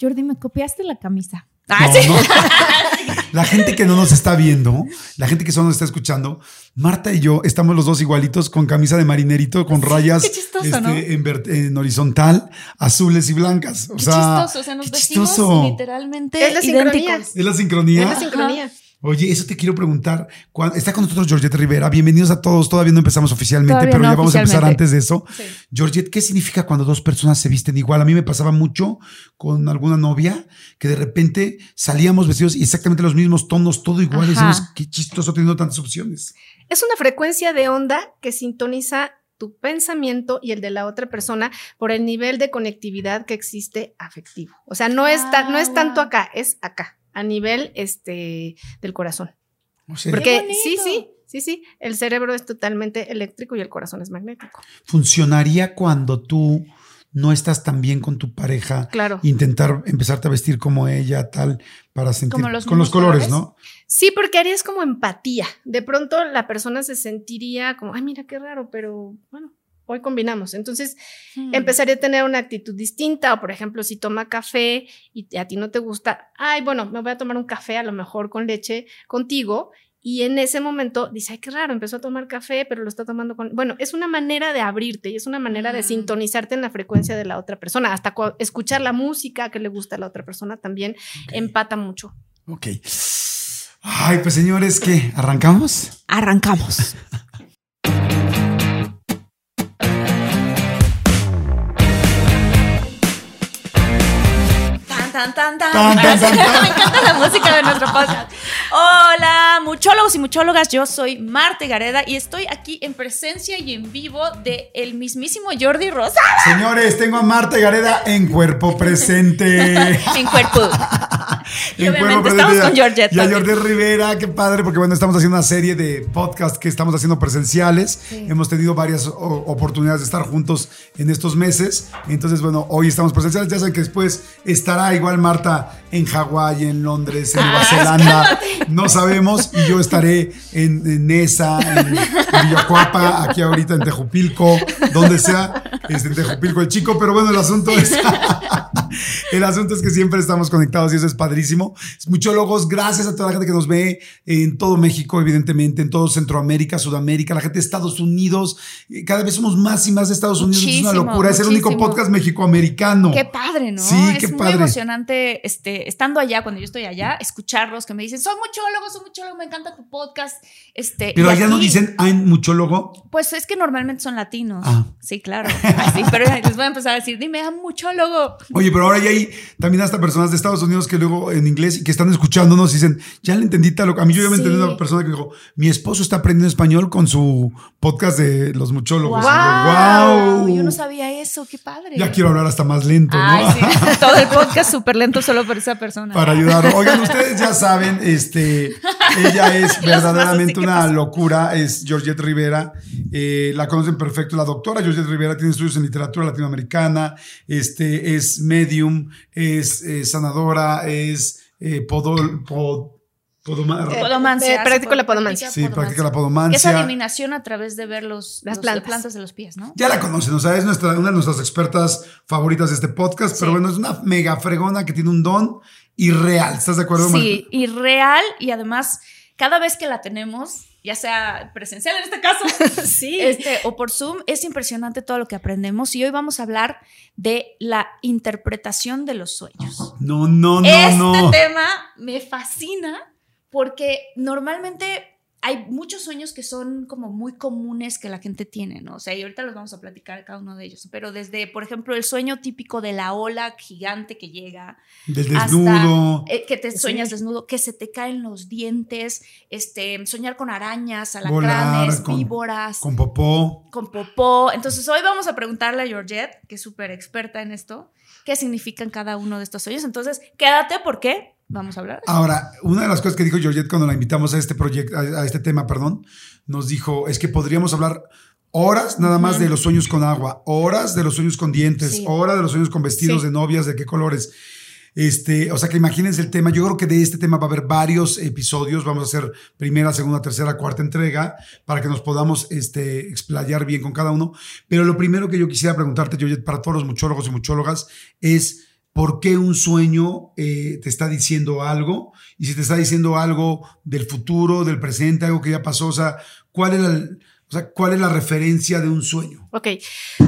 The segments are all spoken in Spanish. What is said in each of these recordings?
Jordi, me copiaste la camisa. Ah, No, no. La gente que no nos está viendo, la gente que solo nos está escuchando, Marta y yo estamos los dos igualitos con camisa de marinerito, con rayas chistoso, este, ¿no? en, ver- en horizontal, azules y blancas. O Qué sea, chistoso, o sea, nos qué vestimos chistoso. literalmente Es la sincronía. idénticos. Es la sincronía. Es la sincronía. Oye, eso te quiero preguntar. Está con nosotros Georgette Rivera. Bienvenidos a todos. Todavía no empezamos oficialmente, Todavía pero no ya vamos a empezar antes de eso. Sí. Georgette, ¿qué significa cuando dos personas se visten igual? A mí me pasaba mucho con alguna novia que de repente salíamos vestidos y exactamente los mismos tonos, todo igual. Y decimos, qué chistoso teniendo tantas opciones. Es una frecuencia de onda que sintoniza tu pensamiento y el de la otra persona por el nivel de conectividad que existe afectivo. O sea, no es, ta- no es tanto Ah. acá, es acá, a nivel este, del corazón. O sea, Porque sí, sí, sí, sí, el cerebro es totalmente eléctrico y el corazón es magnético. funcionaría cuando tú no estás tan bien con tu pareja. Claro. Intentar empezarte a vestir como ella, tal, para sentir Como los con los colores. ¿no? Sí, porque harías como empatía. De pronto la persona se sentiría como, ay, mira qué raro, pero bueno, hoy combinamos. Entonces Hmm. empezaría a tener una actitud distinta. O por ejemplo, si toma café y a ti no te gusta, ay, bueno, me voy a tomar un café a lo mejor con leche contigo. Y en ese momento dice, ay, qué raro, empezó a tomar café, pero lo está tomando con... Bueno, es una manera de abrirte y es una manera de Mm. sintonizarte en la frecuencia de la otra persona. Hasta cu- escuchar la música que le gusta a la otra persona también empata mucho. Ok. Ay, pues señores, ¿qué? ¿Arrancamos? Arrancamos. Tan, tan, tan, tan. Tan, tan, tan, tan. Me encanta la música de nuestro podcast. Hola, muchólogos y muchólogas. Yo soy Marta Gareda y estoy aquí en presencia y en vivo de el mismísimo Jordi Rosa Señores, tengo a Marta Gareda en cuerpo presente. en cuerpo. Y En obviamente estamos con Georgette Y a. Jordi Rivera, qué padre, porque bueno, estamos haciendo una serie de podcasts que estamos haciendo presenciales. Hemos tenido varias oportunidades de estar juntos en estos meses. Entonces, bueno, hoy estamos presenciales. Ya saben que después estará igual Marta en Hawái, en Londres, en Ah, Nueva Zelanda. No sabemos. Y yo estaré en, en Nesa, en, en Villacuapa, aquí ahorita en Tejupilco, donde sea, este, en Tejupilco el chico. Pero bueno, el asunto es. El asunto es que siempre estamos conectados y eso es padrísimo. Muchólogos, gracias a toda la gente que nos ve en todo México, evidentemente, en todo Centroamérica, Sudamérica, la gente de Estados Unidos. Eh, Cada vez somos más y más de Estados Unidos. es una locura. Es el único podcast mexicoamericano. Qué padre, ¿no? Sí, es qué muy padre. emocionante este, estando allá, cuando yo estoy allá, escucharlos que me dicen, soy muchólogo, soy muchólogo, me encanta tu podcast. Este, Pero allá no dicen, hay muchólogo. Pues es que normalmente son latinos. Ah. Sí, claro. Pero les voy a empezar a decir, dime, ah, muchólogo. Oye, pero ahora ya hay también hasta personas de Estados Unidos que luego en inglés y que están escuchándonos y dicen, ya le entendí tal. A mí yo ya me Sí. entendí una persona que dijo, mi esposo está aprendiendo español con su podcast de los muchólogos. Y yo, Wow. Yo no sabía eso, qué padre. Ya quiero hablar hasta más lento, ¿no? Sí. Todo el podcast súper lento solo por esa persona. Para ayudar. Oigan, ustedes ya saben, este, ella es verdaderamente así, ¿qué una locura, es Georgette Rivera, eh, la conocen perfecto, la doctora Georgette Rivera tiene estudios en literatura latinoamericana, este, es medium, es eh, sanadora, es eh, podol, pod- podoma- Eh, Podomancia. Eh, practico la podomancia. sí, practica la Es podomancia. adivinación a través de ver los, Las los- plantas. plantas de los pies, ¿no? Ya la conocen, o sea, es nuestra, una de nuestras expertas favoritas de este podcast, pero bueno, es una mega fregona que tiene un don irreal. ¿Estás de acuerdo, Sí, y real y además cada vez que la tenemos ya sea presencial en este caso, sí. este, o por Zoom, es impresionante todo lo que aprendemos y hoy vamos a hablar de la interpretación de los sueños. No, no, no, este no. tema me fascina porque normalmente hay muchos sueños que son como muy comunes que la gente tiene, ¿no? O sea, y ahorita los vamos a platicar cada uno de ellos, pero desde, por ejemplo, el sueño típico de la ola gigante que llega, Del hasta, desnudo. eh, que te Sí. sueñas desnudo, que se te caen los dientes, este, soñar con arañas, Volar, alacranes, con- víboras, Con popó. con popó. Entonces hoy vamos a preguntarle a Georgette, que es súper experta en esto, qué significan cada uno de estos sueños. Entonces, quédate porque vamos a hablar. Ahora, una de las cosas que dijo Georgette cuando la invitamos a este proyecto, a, este tema, perdón, nos dijo, es que podríamos hablar horas nada más de los sueños con agua, horas de los sueños con dientes, Sí. horas de los sueños con vestidos Sí. de novias, de qué colores. Este, o sea que imagínense el tema. Yo creo que de este tema va a haber varios episodios. Vamos a hacer primera, segunda, tercera, cuarta entrega para que nos podamos este, explayar bien con cada uno. Pero lo primero que yo quisiera preguntarte, Georgette, para todos los muchólogos y muchólogas, es por qué un sueño eh, te está diciendo algo y si te está diciendo algo del futuro, del presente, algo que ya pasó, o sea, ¿cuál es la, o sea, ¿cuál es la referencia de un sueño? Ok,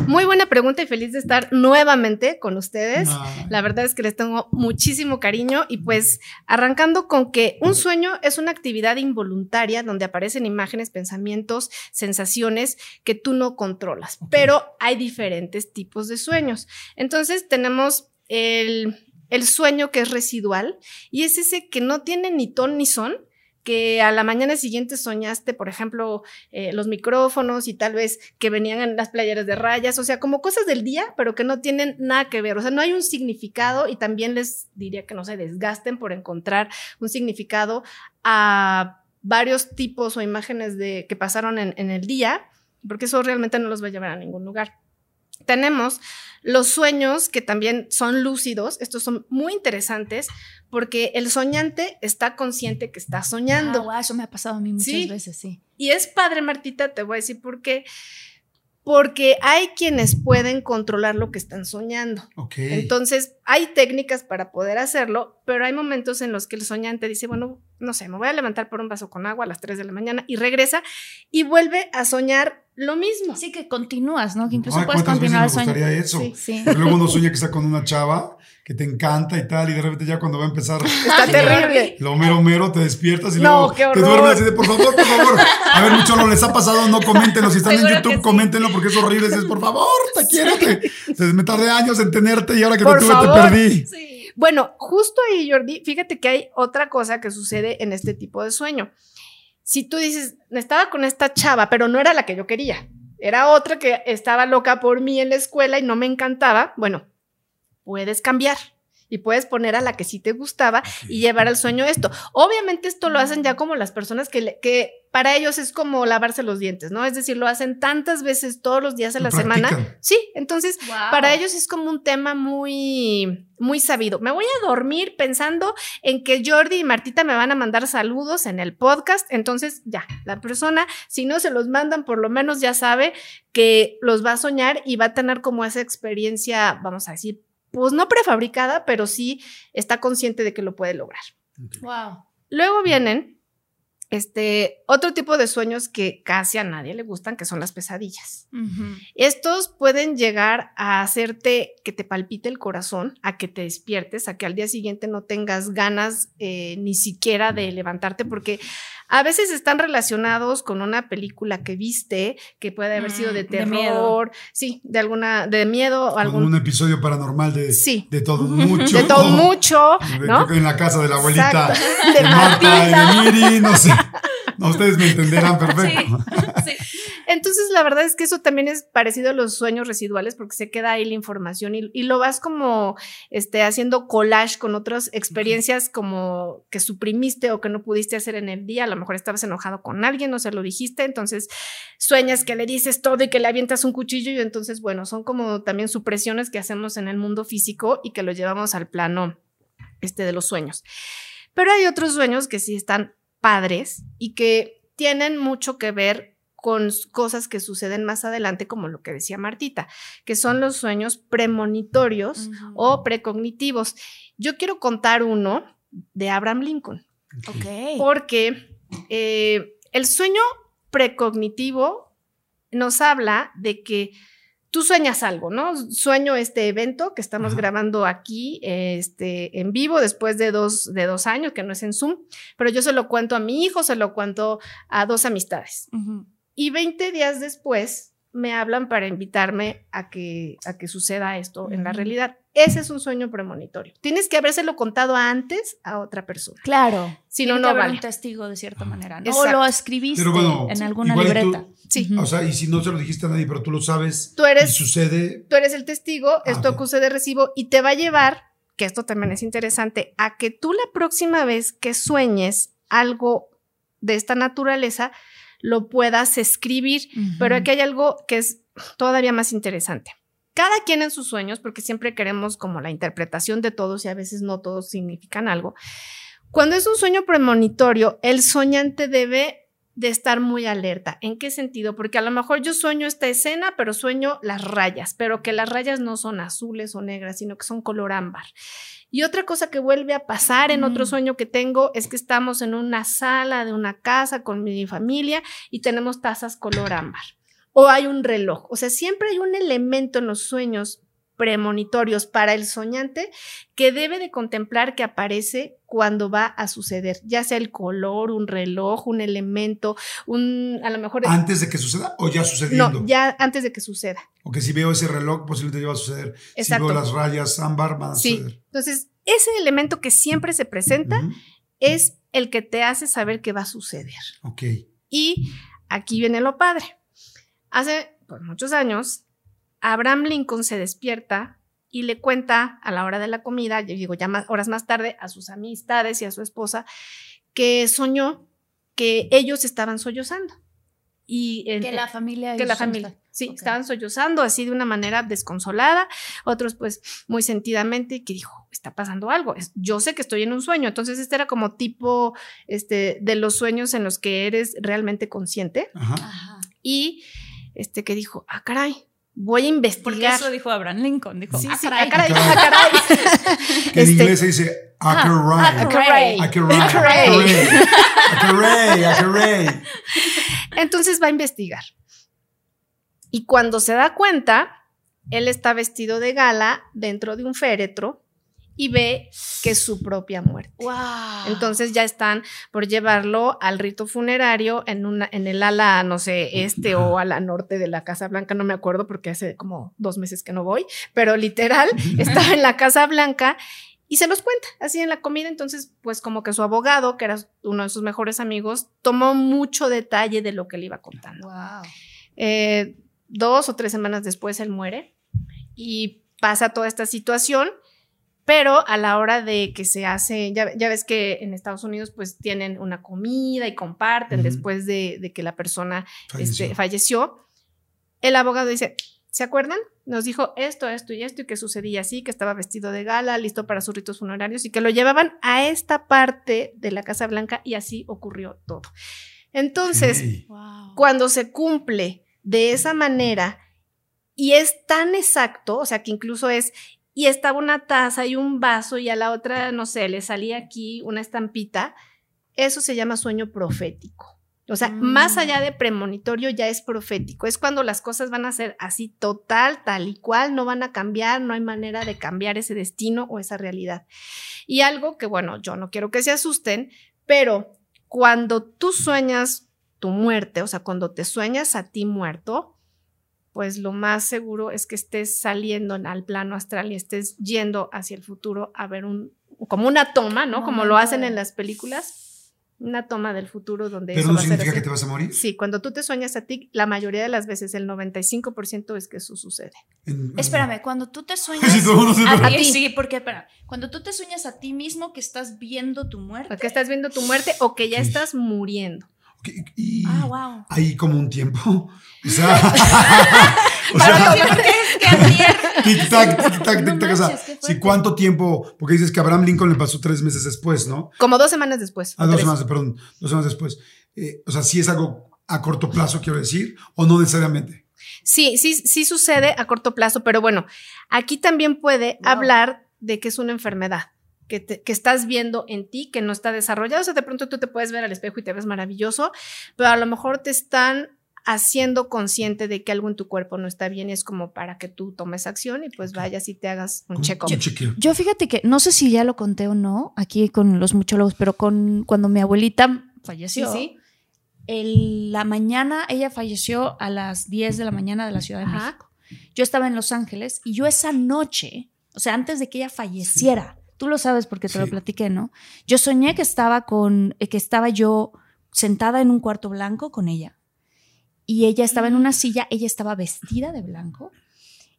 muy buena pregunta y feliz de estar nuevamente con ustedes. Ah, La verdad es que les tengo muchísimo cariño y pues arrancando con que un sueño es una actividad involuntaria donde aparecen imágenes, pensamientos, sensaciones que tú no controlas, pero hay diferentes tipos de sueños. Entonces tenemos el, sueño que es residual y es ese que no tiene ni ton ni son que a la mañana siguiente soñaste, por ejemplo, eh, los micrófonos y tal vez que venían en las playeras de rayas, o sea, como cosas del día, pero que no tienen nada que ver, o sea, no hay un significado y también les diría que no se desgasten por encontrar un significado a varios tipos o imágenes de, que pasaron en el día, porque eso realmente no los va a llevar a ningún lugar. Tenemos los sueños que también son lúcidos, estos son muy interesantes porque el soñante está consciente que está soñando. Ah, eso me ha pasado a mí muchas Sí. veces, sí. Y es padre, Martita, te voy a decir por qué. Porque hay quienes pueden controlar lo que están soñando. Entonces, hay técnicas para poder hacerlo, pero hay momentos en los que el soñante dice, bueno, no sé, me voy a levantar por un vaso con agua a las 3 de la mañana y regresa y vuelve a soñar lo mismo. Así que continúas, ¿no? Que incluso Ay, puedes ¿cuántas veces continuar el sueño. gustaría eso? Sí. Sí. Luego uno sueña que está con una chava que te encanta y tal, y de repente ya cuando va a empezar Está terrible. lo mero mero, te despiertas y No, luego te duermes así de por favor, por favor. A ver, mucho no les ha pasado, no coméntenlo. Si están en Seguro YouTube, sí. coméntenlo porque es horrible. Es por favor, te quiero. Te, te- me tardé años en tenerte y ahora que Por te tuve favor. te perdí. Sí. Bueno, justo ahí, Jordi, fíjate que hay otra cosa que sucede en este tipo de sueño. Si tú dices, estaba con esta chava, pero no era la que yo quería, era otra que estaba loca por mí en la escuela y no me encantaba, bueno, puedes cambiar y puedes poner a la que sí te gustaba y llevar al sueño esto. Obviamente esto lo hacen ya como las personas que, le- que para ellos es como lavarse los dientes, ¿no? Es decir, lo hacen tantas veces todos los días de la semana. practican. Sí, entonces para ellos es como un tema muy, muy sabido. Me voy a dormir pensando en que Jordi y Martita me van a mandar saludos en el podcast. Entonces, ya, la persona, si no se los mandan, por lo menos ya sabe que los va a soñar y va a tener como esa experiencia, vamos a decir, pues no prefabricada, pero sí está consciente de que lo puede lograr. Wow. Luego vienen este otro tipo de sueños que casi a nadie le gustan, que son las pesadillas. Estos pueden llegar a hacerte que te palpite el corazón, a que te despiertes, a que al día siguiente no tengas ganas eh, ni siquiera de levantarte, porque a veces están relacionados con una película que viste, que puede haber sido de Mm, de terror, miedo. sí, de alguna, de miedo o Con algún. un episodio paranormal de, Sí. de todo mucho. De todo mucho, ¿no? en la casa de la abuelita de De Marta y de Miri, no sé. No, ustedes me entenderán perfecto. Sí. Entonces, la verdad es que eso también es parecido a los sueños residuales porque se queda ahí la información y, y lo vas como este, haciendo collage con otras experiencias como que suprimiste o que no pudiste hacer en el día. A lo mejor estabas enojado con alguien, no se lo dijiste, entonces sueñas que le dices todo y que le avientas un cuchillo y entonces, bueno, son como también supresiones que hacemos en el mundo físico y que lo llevamos al plano este, de los sueños. Pero hay otros sueños que sí están padres y que tienen mucho que ver con cosas que suceden más adelante, como lo que decía Martita, que son los sueños premonitorios o precognitivos. Yo quiero contar uno de Abraham Lincoln, Ok. porque eh, el sueño precognitivo nos habla de que tú sueñas algo, ¿no? Sueño este evento que estamos Ajá. grabando aquí este, en vivo después de dos, de dos años, que no es en Zoom, pero yo se lo cuento a mi hijo, se lo cuento a dos amistades. Ujú. Y 20 días después me hablan para invitarme a que, a que suceda esto en la realidad. Ese es un sueño premonitorio. Tienes que habérselo contado antes a otra persona. Claro. Si no, no haber vale. un testigo de cierta manera. ¿no? O lo escribiste Pero bueno, en alguna tú- libreta. Sí. O sea, y si no se lo dijiste a nadie, pero tú lo sabes Tú eres- y sucede, Tú eres el testigo, esto ok. acuse de recibo y te va a llevar, que esto también es interesante, a que tú la próxima vez que sueñes algo de esta naturaleza, lo puedas escribir. Pero aquí hay algo que es todavía más interesante. Cada quien en sus sueños, porque siempre queremos como la interpretación de todos y a veces no todos significan algo. Cuando es un sueño premonitorio, el soñante debe de estar muy alerta. ¿En qué sentido? Porque a lo mejor yo sueño esta escena, pero sueño las rayas, pero que las rayas no son azules o negras, sino que son color ámbar. Y otra cosa que vuelve a pasar en otro Mm. sueño que tengo es que estamos en una sala de una casa con mi familia y tenemos tazas color ámbar. O hay un reloj. O sea, siempre hay un elemento en los sueños premonitorios para el soñante que debe de contemplar que aparece cuando va a suceder, ya sea el color, un reloj, un elemento, un a lo mejor antes de que suceda o ya sucediendo. no, ya antes de que suceda. O que si veo ese reloj, posiblemente ya va a suceder. Exacto. Si veo las rayas ámbar, van a Sí. suceder. Entonces, ese elemento que siempre se presenta es el que te hace saber que va a suceder. Ok. Y aquí viene lo padre. Hace pues, muchos años, Abraham Lincoln se despierta y le cuenta a la hora de la comida, yo digo ya más, horas más tarde, a sus amistades y a su esposa, que soñó que ellos estaban sollozando. Y en- Que la familia. que la familia. Sí, estaban sollozando así de una manera desconsolada, otros pues muy sentidamente que dijo, está pasando algo, es- yo sé que estoy en un sueño, entonces este era como tipo este de los sueños en los que eres realmente consciente Ajá. Ajá. y este que dijo, ah caray, voy a Porque investigar. eso dijo Abraham Lincoln. Dijo, Sí, "Ah, sí, caray". ah, caray, Ah, caray. Que en Este- inglés se dice Acaray. caray. Acaray. Acaray. Acaray. Acaray. Entonces va a investigar. Y cuando se da cuenta, él está vestido de gala dentro de un féretro y ve que es su propia muerte. Wow. Entonces ya están por llevarlo al rito funerario en, una, en el ala, no sé, este o ala norte de la Casa Blanca, no me acuerdo porque hace como dos meses que no voy, pero literal estaba en la Casa Blanca y se los cuenta así en la comida. Entonces, pues como que su abogado, que era uno de sus mejores amigos, tomó mucho detalle de lo que le iba contando. Wow. Eh, dos o tres semanas después él muere y pasa toda esta situación, pero a la hora de que se hace, ya, ya ves que en Estados Unidos pues tienen una comida y comparten después de, de que la persona Falleció. este, falleció, el abogado dice, ¿se acuerdan? Nos dijo esto, esto y esto y que sucedía así, que estaba vestido de gala, listo para sus ritos funerarios y que lo llevaban a esta parte de la Casa Blanca y así ocurrió todo. Entonces. Wow. cuando se cumple de esa manera y es tan exacto, o sea, que incluso es, y estaba una taza y un vaso y a la otra, no sé, le salía aquí una estampita, eso se llama sueño profético. O sea, Mm. más allá de premonitorio ya es profético. Es cuando las cosas van a ser así total, tal y cual, no van a cambiar, no hay manera de cambiar ese destino o esa realidad. Y algo que, bueno, yo no quiero que se asusten, pero cuando tú sueñas tu muerte, o sea, cuando te sueñas a ti muerto, pues lo más seguro es que estés saliendo al plano astral y estés yendo hacia el futuro a ver un, como una toma, ¿no? Como lo hacen en las películas, una toma del futuro donde Pero eso no va a ser significa que te vas a morir. Sí, cuando tú te sueñas a ti, la mayoría de las veces, el 95% es que eso sucede. En- Espérame, cuando tú te sueñas Sí, a A ti, sí, porque espera, cuando tú te sueñas a ti mismo que estás viendo tu muerte. O que estás viendo tu muerte o que ya estás muriendo. Y Ah, wow. hay como un tiempo. O sea, o Para sea, que ayer. tic-tac, tic-tac, No tic-tac. O sea, sí. ¿cuánto tiempo? Porque dices que a Abraham Lincoln le pasó tres meses después, ¿no? Como dos semanas después. Ah, dos tres. semanas, perdón, dos semanas después. Eh, o sea, sí es algo a corto plazo, quiero decir, o no necesariamente. Sí, sí, sí sucede a corto plazo, pero bueno, aquí también puede Wow. hablar de que es una enfermedad. Que, te- que estás viendo en ti que no está desarrollado. O sea, de pronto tú te puedes ver al espejo y te ves maravilloso, pero a lo mejor te están haciendo consciente de que algo en tu cuerpo no está bien y es como para que tú tomes acción y pues vayas y te hagas un check-up. chequeo. Yo fíjate que no sé si ya lo conté o no aquí con los muchólogos, pero con cuando mi abuelita falleció, sí. el- la mañana ella falleció a las 10 de la mañana de la Ciudad de Ajá. México. Yo estaba en Los Ángeles y yo esa noche, o sea, antes de que ella falleciera, tú lo sabes porque te lo platiqué, ¿no? Yo soñé que estaba con eh, que estaba yo sentada en un cuarto blanco con ella y ella estaba en una silla, ella estaba vestida de blanco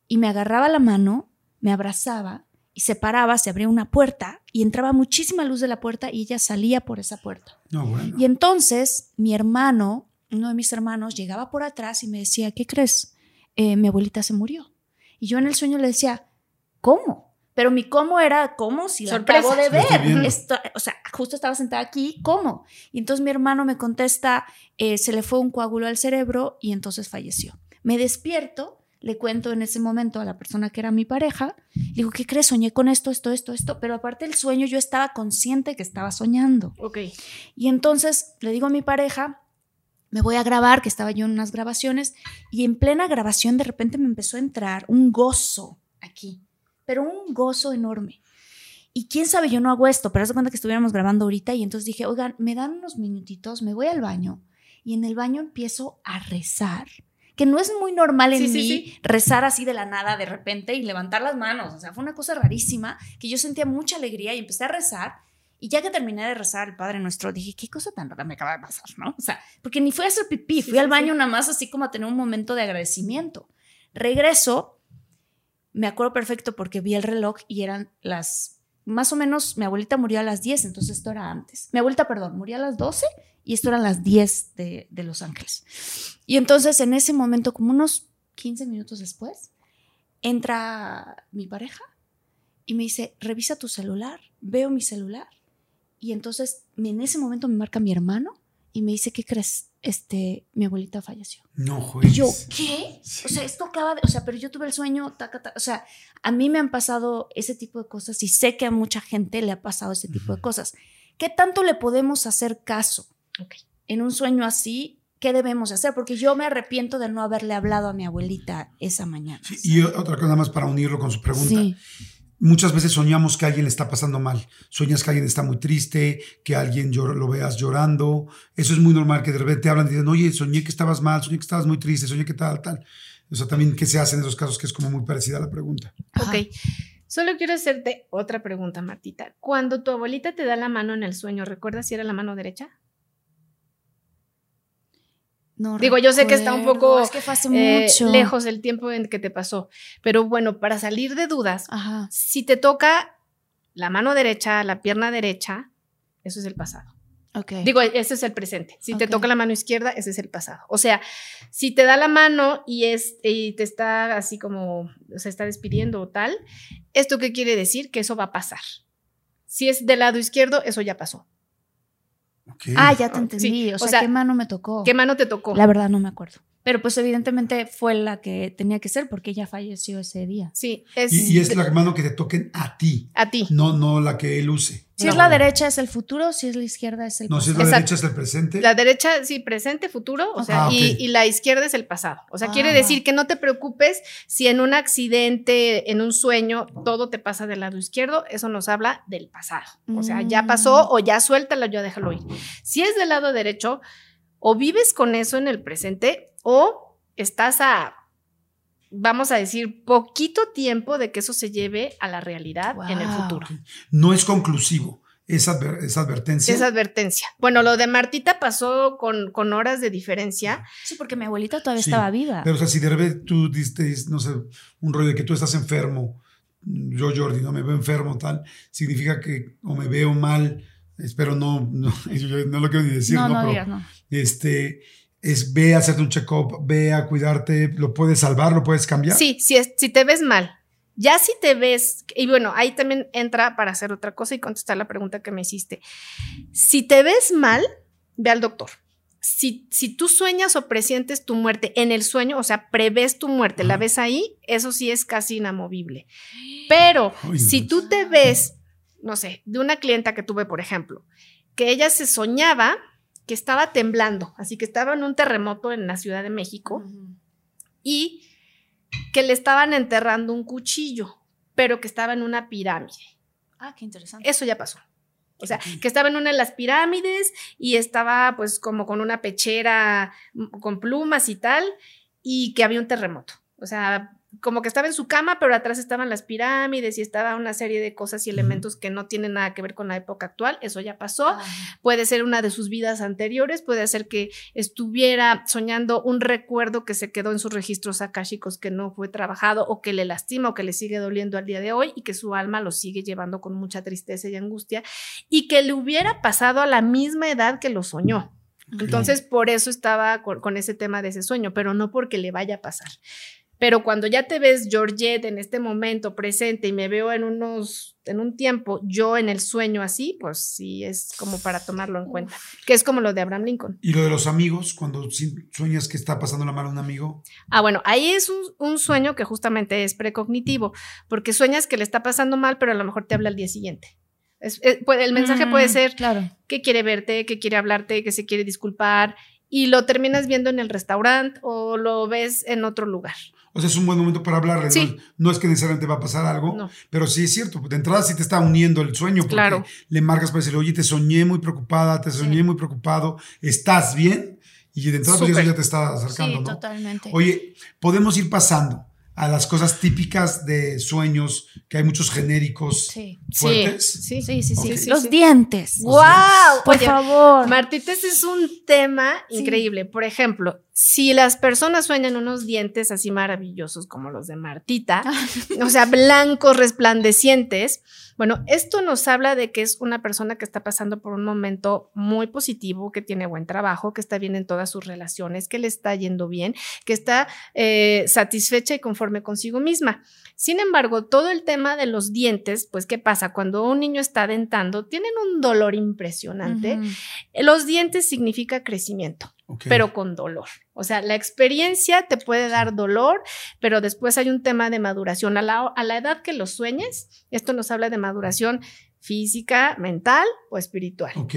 y me agarraba la mano, me abrazaba y se paraba, se abría una puerta y entraba muchísima luz de la puerta y ella salía por esa puerta. No, bueno. Y entonces mi hermano, uno de mis hermanos, llegaba por atrás y me decía, ¿qué crees? Eh, mi abuelita se murió. Y yo en el sueño le decía, ¿cómo? Pero mi cómo era, ¿cómo? Si la Sorpresa. acabo de ver. Esto- o sea, justo estaba sentada aquí, ¿cómo? Y entonces mi hermano me contesta, eh, se le fue un coágulo al cerebro y entonces falleció. Me despierto, le cuento en ese momento a la persona que era mi pareja, le digo, ¿qué crees? Soñé con esto, esto, esto, esto, pero aparte del sueño yo estaba consciente que estaba soñando. Ok. Y entonces le digo a mi pareja, me voy a grabar, que estaba yo en unas grabaciones, y en plena grabación de repente me empezó a entrar un gozo aquí, pero un gozo enorme. Y quién sabe, yo no hago esto, pero haz de cuenta que estuviéramos grabando ahorita y entonces dije, oigan, me dan unos minutitos, me voy al baño y en el baño empiezo a rezar, que no es muy normal en Sí, mí sí. rezar así de la nada de repente y levantar las manos, o sea, fue una cosa rarísima, que yo sentía mucha alegría y empecé a rezar y ya que terminé de rezar el Padre Nuestro, dije, qué cosa tan rara me acaba de pasar, ¿no? O sea, porque ni fui a hacer pipí, fui al baño nada más así como a tener un momento de agradecimiento. Regreso, me acuerdo perfecto porque vi el reloj y eran las, más o menos, mi abuelita murió a las 10, entonces esto era antes. Mi abuelita, perdón, murió a las 12 y esto eran las 10 de, de Los Ángeles. Y entonces en ese momento, como unos 15 minutos después, entra mi pareja y me dice, revisa tu celular, veo mi celular. Y entonces en ese momento me marca mi hermano y me dice, ¿qué crees? Este, mi abuelita falleció. No, Y juegues. yo, ¿qué? O sea, esto acaba de, o sea, pero yo tuve el sueño, taca, taca, o sea, a mí me han pasado ese tipo de cosas y sé que a mucha gente le ha pasado ese tipo de cosas. ¿Qué tanto le podemos hacer caso en un sueño así? ¿Qué debemos hacer? Porque yo me arrepiento de no haberle hablado a mi abuelita esa mañana. Sí, y otra cosa nada más para unirlo con su pregunta. Sí. Muchas veces soñamos que a alguien le está pasando mal. Sueñas que alguien está muy triste, que alguien llor- lo veas llorando. Eso es muy normal, que de repente te hablan y dicen, oye, soñé que estabas mal, soñé que estabas muy triste, soñé que tal, tal. O sea, también qué se hace en esos casos, que es como muy parecida a la pregunta. Ajá. Ok. Solo quiero hacerte otra pregunta, Martita. Cuando tu abuelita te da la mano en el sueño, ¿recuerdas si era la mano derecha? No Digo, yo sé que está un poco, Es que Eh, lejos el tiempo en que te pasó. Pero bueno, para salir de dudas, Ajá. si te toca la mano derecha, la pierna derecha, eso es el pasado. Ok. Digo, ese es el presente. Si te toca la mano izquierda, ese es el pasado. O sea, si te da la mano y, es, y te está así como, se está despidiendo o tal, ¿esto qué quiere decir? Que eso va a pasar. Si es del lado izquierdo, eso ya pasó. Ah, ya te Sí, entendí. O o sea, sea, ¿qué mano me tocó? ¿Qué mano te tocó? La verdad no me acuerdo. Pero pues evidentemente fue la que tenía que ser porque ella falleció ese día. Sí, es, Y, y es la mano que te toquen a ti, a ti. no, no la que él use. Si No. es la derecha es el futuro, si es la izquierda es el No, si es la Exacto. derecha es el presente. La derecha, sí, presente, futuro, o sea, Ah, y, y la izquierda es el pasado. O sea, Ah, quiere va. decir que no te preocupes si en un accidente, en un sueño, todo te pasa del lado izquierdo, eso nos habla del pasado. O sea, ya Mm. pasó o ya suéltalo, ya déjalo ir. Si es del lado derecho, o vives con eso en el presente o estás a, vamos a decir, poquito tiempo de que eso se lleve a la realidad en el futuro. No es conclusivo. Esa, adver- esa advertencia. Esa advertencia. Bueno, lo de Martita pasó con, con horas de diferencia. Sí, porque mi abuelita todavía Sí, estaba viva. Pero, o sea, si de repente tú diste, no sé, un rollo de que tú estás enfermo, yo, Jordi, no me veo enfermo, tal, significa que o me veo mal, espero no, no, yo no lo quiero ni decir, no, ¿no? no, Pero, digas, no. este, es ve a hacerte un check-up, ve a cuidarte, lo puedes salvar, lo puedes cambiar. Sí, si, es, si te ves mal. Ya si te ves, y bueno, ahí también entra para hacer otra cosa y contestar la pregunta que me hiciste. Si te ves mal, ve al doctor. Si, si tú sueñas o presientes tu muerte en el sueño, o sea, prevés tu muerte, la Ajá. ves ahí, eso sí es casi inamovible. Pero Ay, si no. tú te ves no sé, de una clienta que tuve, por ejemplo, que ella se soñaba que estaba temblando, así que estaba en un terremoto en la Ciudad de México y que le estaban enterrando un cuchillo, pero que estaba en una pirámide. Ah, qué interesante. Eso ya pasó. O sea, que estaba en una de las pirámides y estaba pues como con una pechera mm, con plumas y tal, y que había un terremoto. O sea, como que estaba en su cama, pero atrás estaban las pirámides y estaba una serie de cosas y elementos que no tienen nada que ver con la época actual. Eso ya pasó. Ah. Puede ser una de sus vidas anteriores, puede ser que estuviera soñando un recuerdo que se quedó en sus registros akáshicos que no fue trabajado o que le lastima o que le sigue doliendo al día de hoy y que su alma lo sigue llevando con mucha tristeza y angustia y que le hubiera pasado a la misma edad que lo soñó. Entonces, por eso estaba con, con ese tema de ese sueño, pero no porque le vaya a pasar. Pero cuando ya te ves Georgette en este momento presente y me veo en unos, en un tiempo, yo en el sueño así, pues sí es como para tomarlo en cuenta. Que es como lo de Abraham Lincoln. Y lo de los amigos, cuando sueñas que está pasando la mala un amigo. Ah, bueno, ahí es un, un sueño que justamente es precognitivo, porque sueñas que le está pasando mal, pero a lo mejor te habla al día siguiente. Es- es- puede- el mensaje puede Mm, ser Claro. que quiere verte, que quiere hablarte, que se quiere disculpar, y lo terminas viendo en el restaurante o lo ves en otro lugar. O sea, es un buen momento para hablarle. Sí. ¿no? No es que necesariamente va a pasar algo, No. pero sí es cierto. De entrada sí te está uniendo el sueño. Porque Claro. Le marcas para decirle, oye, te soñé muy preocupada, te soñé Sí. muy preocupado, ¿estás bien? Y de entrada pues eso ya te está acercando, Sí, ¿no? totalmente. Oye, podemos ir pasando a las cosas típicas de sueños, que hay muchos genéricos Sí. fuertes. Sí, Sí, sí, sí. Los sí. dientes. ¡Wow! Por Oye, favor. Martita, ese es un tema Sí. increíble. Por ejemplo, si las personas sueñan unos dientes así maravillosos como los de Martita, o sea, blancos, resplandecientes, bueno, esto nos habla de que es una persona que está pasando por un momento muy positivo, que tiene buen trabajo, que está bien en todas sus relaciones, que le está yendo bien, que está eh, satisfecha y conforme consigo misma. Sin embargo, todo el tema de los dientes, pues, ¿qué pasa? Cuando un niño está dentando, tienen un dolor impresionante. Los dientes significa crecimiento, Pero con dolor. O sea, la experiencia te puede dar dolor, pero después hay un tema de maduración. A la, a la edad que lo sueñes, esto nos habla de maduración física, mental o espiritual. Ok.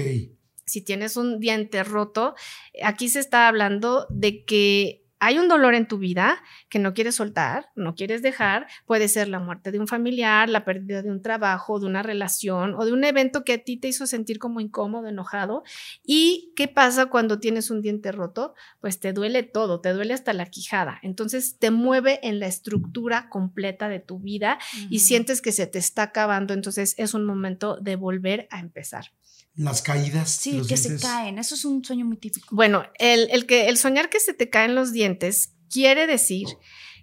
Si tienes un diente roto, aquí se está hablando de que hay un dolor en tu vida que no quieres soltar, no quieres dejar. Puede ser la muerte de un familiar, la pérdida de un trabajo, de una relación o de un evento que a ti te hizo sentir como incómodo, enojado. ¿Y qué pasa cuando tienes un diente roto? Pues te duele todo, te duele hasta la quijada. Entonces te mueve en la estructura completa de tu vida y sientes que se te está acabando. Entonces es un momento de volver a empezar. Las caídas. de Sí, los que se dientes. caen. Eso es un sueño muy típico. Bueno, el, el que, el soñar que se te caen los dientes quiere decir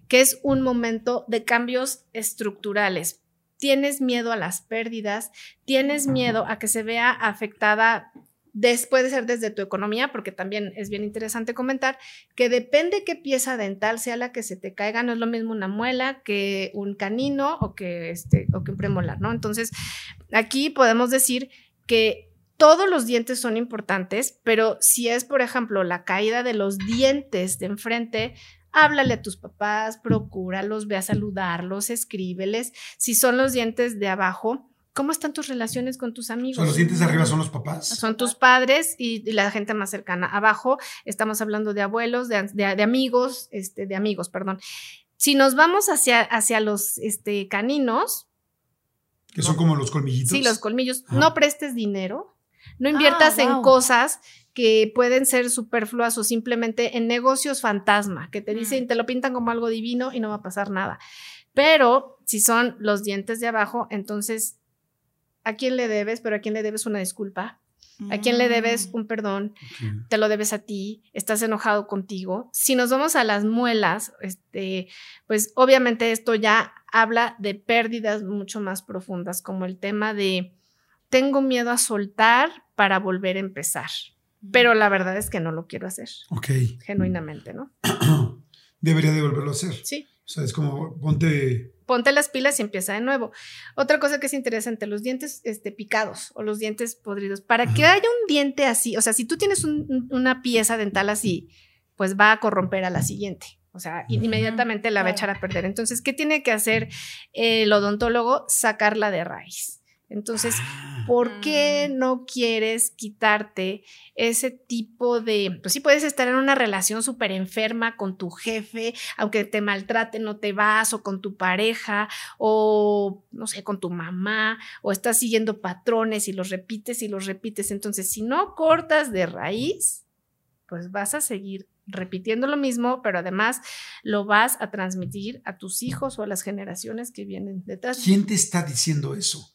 que es un momento de cambios estructurales. Tienes miedo a las pérdidas, tienes miedo a que se vea afectada, des- puede ser desde tu economía, porque también es bien interesante comentar que depende qué pieza dental sea la que se te caiga, no es lo mismo una muela que un canino o que, este, o que un premolar, ¿no? Entonces, aquí podemos decir que todos los dientes son importantes, pero si es, por ejemplo, la caída de los dientes de enfrente, háblale a tus papás, procúralos, ve a saludarlos, escríbeles. Si son los dientes de abajo, ¿cómo están tus relaciones con tus amigos? sea, los dientes de arriba son los papás. Son tus padres y, y la gente más cercana. Abajo estamos hablando de abuelos, de, an- de- de amigos, este, de amigos, perdón. Si nos vamos hacia, hacia los este, caninos, Que son como los colmillitos. Sí, los colmillos. Ajá. No prestes dinero. No inviertas en wow. cosas que pueden ser superfluas o simplemente en negocios fantasma, que te dicen, te lo pintan como algo divino y no va a pasar nada. Pero si son los dientes de abajo, entonces, ¿a quién le debes? Pero ¿a quién le debes una disculpa? ¿A quién le debes Mm. un perdón? Te lo debes a ti, estás enojado contigo. Si nos vamos a las muelas, este, pues obviamente esto ya habla de pérdidas mucho más profundas, como el tema de tengo miedo a soltar para volver a empezar, pero la verdad es que no lo quiero hacer, Ok. genuinamente, ¿no? Debería de volverlo a hacer. Sí. O sea, es como ponte. Ponte las pilas y empieza de nuevo. Otra cosa que es interesante, los dientes este, picados o los dientes podridos. Para que haya un diente así, o sea, si tú tienes un- un- una pieza dental así, pues va a corromper a la siguiente. O sea, inmediatamente la va a echar a perder. Entonces, ¿qué tiene que hacer el odontólogo? Sacarla de raíz. Entonces, Ah. ¿por qué no quieres quitarte ese tipo de, pues sí puedes estar en una relación súper enferma con tu jefe, aunque te maltrate, no te vas, o con tu pareja, o no sé, con tu mamá, o estás siguiendo patrones y los repites y los repites. Entonces, si no cortas de raíz, pues vas a seguir repitiendo lo mismo, pero además lo vas a transmitir a tus hijos o a las generaciones que vienen detrás. ¿Quién te está diciendo eso?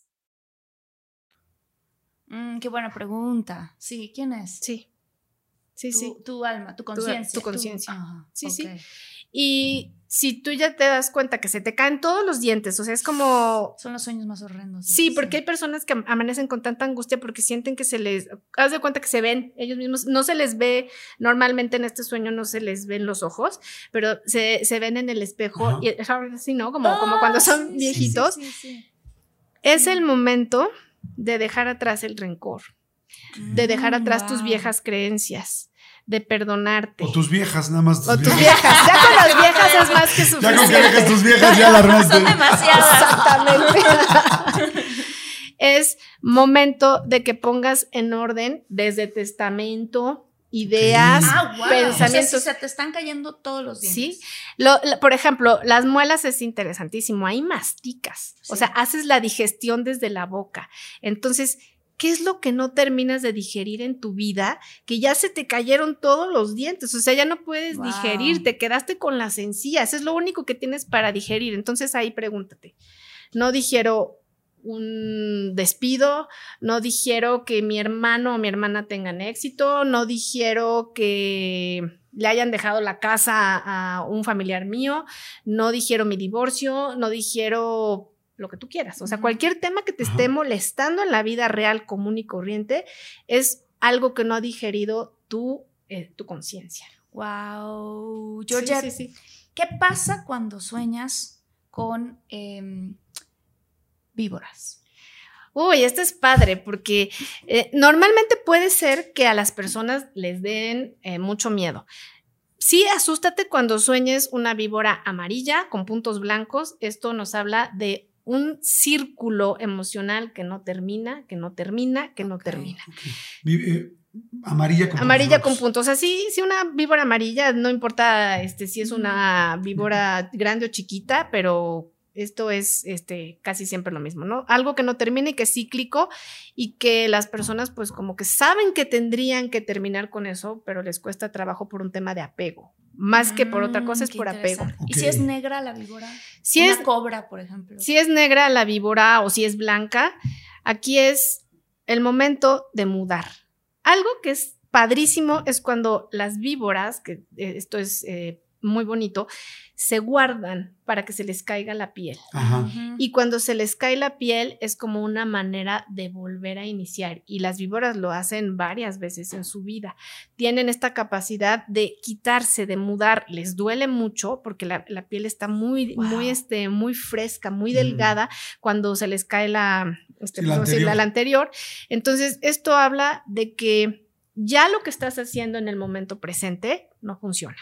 Qué buena pregunta. Sí, ¿quién es? Sí, sí, tu, sí. tu alma, tu conciencia. tu conciencia. Sí, sí. Y si tú ya te das cuenta que se te caen todos los dientes, o sea, es como... Son los sueños más horrendos. Sí, porque hay personas que amanecen con tanta angustia porque sienten que se les... Haz de cuenta que se ven ellos mismos, no se les ve, normalmente en este sueño no se les ven los ojos, pero se, se ven en el espejo Ajá. y así, ¿no? Como, como cuando Ah, son sí, viejitos. sí, sí, sí. Es el momento de dejar atrás el rencor, de dejar Mm, atrás tus viejas creencias, de perdonarte. O tus viejas, nada más. O tus viejas. Ya con las viejas es más que Ya con que suficiente. dejes tus viejas, ya la armaste. Son demasiadas. Exactamente. es momento de que pongas en orden desde testamento, ideas, Ah, wow. O sea, pensamientos. si se te están cayendo todos los dientes. Sí. Lo- por ejemplo, las muelas es interesantísimo. Ahí masticas. O sea, haces la digestión desde la boca. Entonces, ¿qué es lo que no terminas de digerir en tu vida? Que ya se te cayeron todos los dientes. O sea, ya no puedes Wow. digerir. Te quedaste con las encías. Es lo único que tienes para digerir. Entonces, ahí pregúntate. No digiero un despido, no digiero que mi hermano o mi hermana tengan éxito, no digiero que le hayan dejado la casa a un familiar mío, no digiero mi divorcio, no digiero lo que tú quieras. O sea, cualquier tema que te esté molestando en la vida real, común y corriente, es algo que no ha digerido tu, eh, tu conciencia. Wow. Georgia, sí, sí. ¿qué pasa cuando sueñas con em, víboras? Uy, esto es padre porque eh, normalmente puede ser que a las personas les den eh, mucho miedo. Sí, asústate cuando sueñes una víbora amarilla con puntos blancos. Esto nos habla de un círculo emocional que no termina, que no termina, que no termina. Eh, amarilla con Amarilla puntos con puntos. O sea, sí, sí, una víbora amarilla, no importa este, si es una víbora grande o chiquita, pero esto es este, casi siempre lo mismo, ¿no? Algo que no termina y que es cíclico y que las personas pues como que saben que tendrían que terminar con eso, pero les cuesta trabajo por un tema de apego. Más que por otra cosa Mm, es por apego. ¿Y si es negra la víbora? Si Una es, cobra, por ejemplo. si es negra la víbora o si es blanca, aquí es el momento de mudar. Algo que es padrísimo es cuando las víboras, que eh, esto es eh, muy bonito, se guardan para que se les caiga la piel. Ajá. Y cuando se les cae la piel es como una manera de volver a iniciar. Y las víboras lo hacen varias veces en su vida. Tienen esta capacidad de quitarse, de mudar. Les duele mucho porque la, la piel está muy, Wow. muy, este, muy fresca, muy Mm. delgada cuando se les cae la, este, Sí, la ¿cómo decir? anterior. la anterior. Entonces, esto habla de que ya lo que estás haciendo en el momento presente no funciona.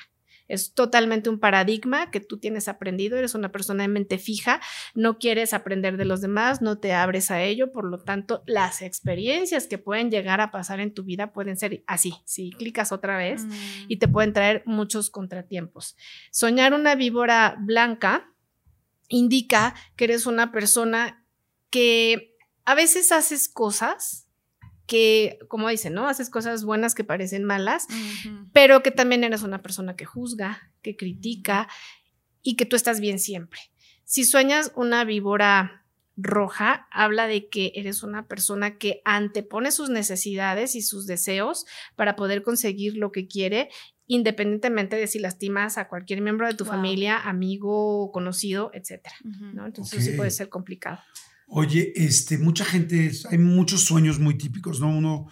Es totalmente un paradigma que tú tienes aprendido, eres una persona de mente fija, no quieres aprender de los demás, no te abres a ello, por lo tanto, las experiencias que pueden llegar a pasar en tu vida pueden ser así, si clicas otra vez, Mm. y te pueden traer muchos contratiempos. Soñar una víbora blanca indica que eres una persona que a veces haces cosas que, como dicen, ¿no? Haces cosas buenas que parecen malas, pero que también eres una persona que juzga, que critica y que tú estás bien siempre. Si sueñas una víbora roja, habla de que eres una persona que antepone sus necesidades y sus deseos para poder conseguir lo que quiere, independientemente de si lastimas a cualquier miembro de tu familia, amigo, conocido, etcétera. ¿no? Entonces sí puede ser complicado. Oye, este, mucha gente, hay muchos sueños muy típicos, ¿no? Uno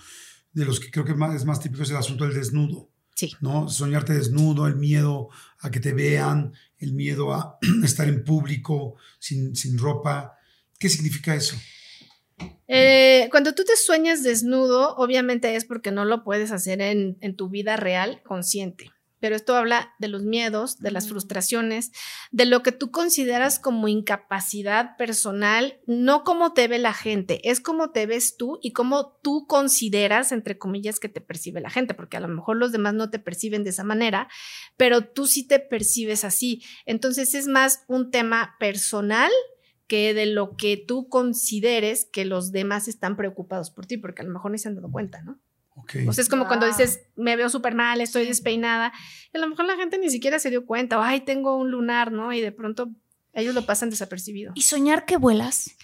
de los que creo que más, es más típico es el asunto del desnudo. Sí. ¿No? Soñarte desnudo, el miedo a que te vean, el miedo a estar en público sin, sin ropa. ¿Qué significa eso? Eh, cuando tú te sueñas desnudo, obviamente es porque no lo puedes hacer en, en tu vida real consciente pero esto habla de los miedos, de las frustraciones, de lo que tú consideras como incapacidad personal, no como te ve la gente, es como te ves tú y cómo tú consideras, entre comillas, que te percibe la gente, porque a lo mejor los demás no te perciben de esa manera, pero tú sí te percibes así. Entonces es más un tema personal que de lo que tú consideres que los demás están preocupados por ti, porque a lo mejor ni se han dado cuenta, ¿no? O sea, es como cuando dices, me veo súper mal, estoy despeinada. Y a lo mejor la gente ni siquiera se dio cuenta, o ay, tengo un lunar, ¿no? Y de pronto ellos lo pasan desapercibido. ¿Y soñar que vuelas?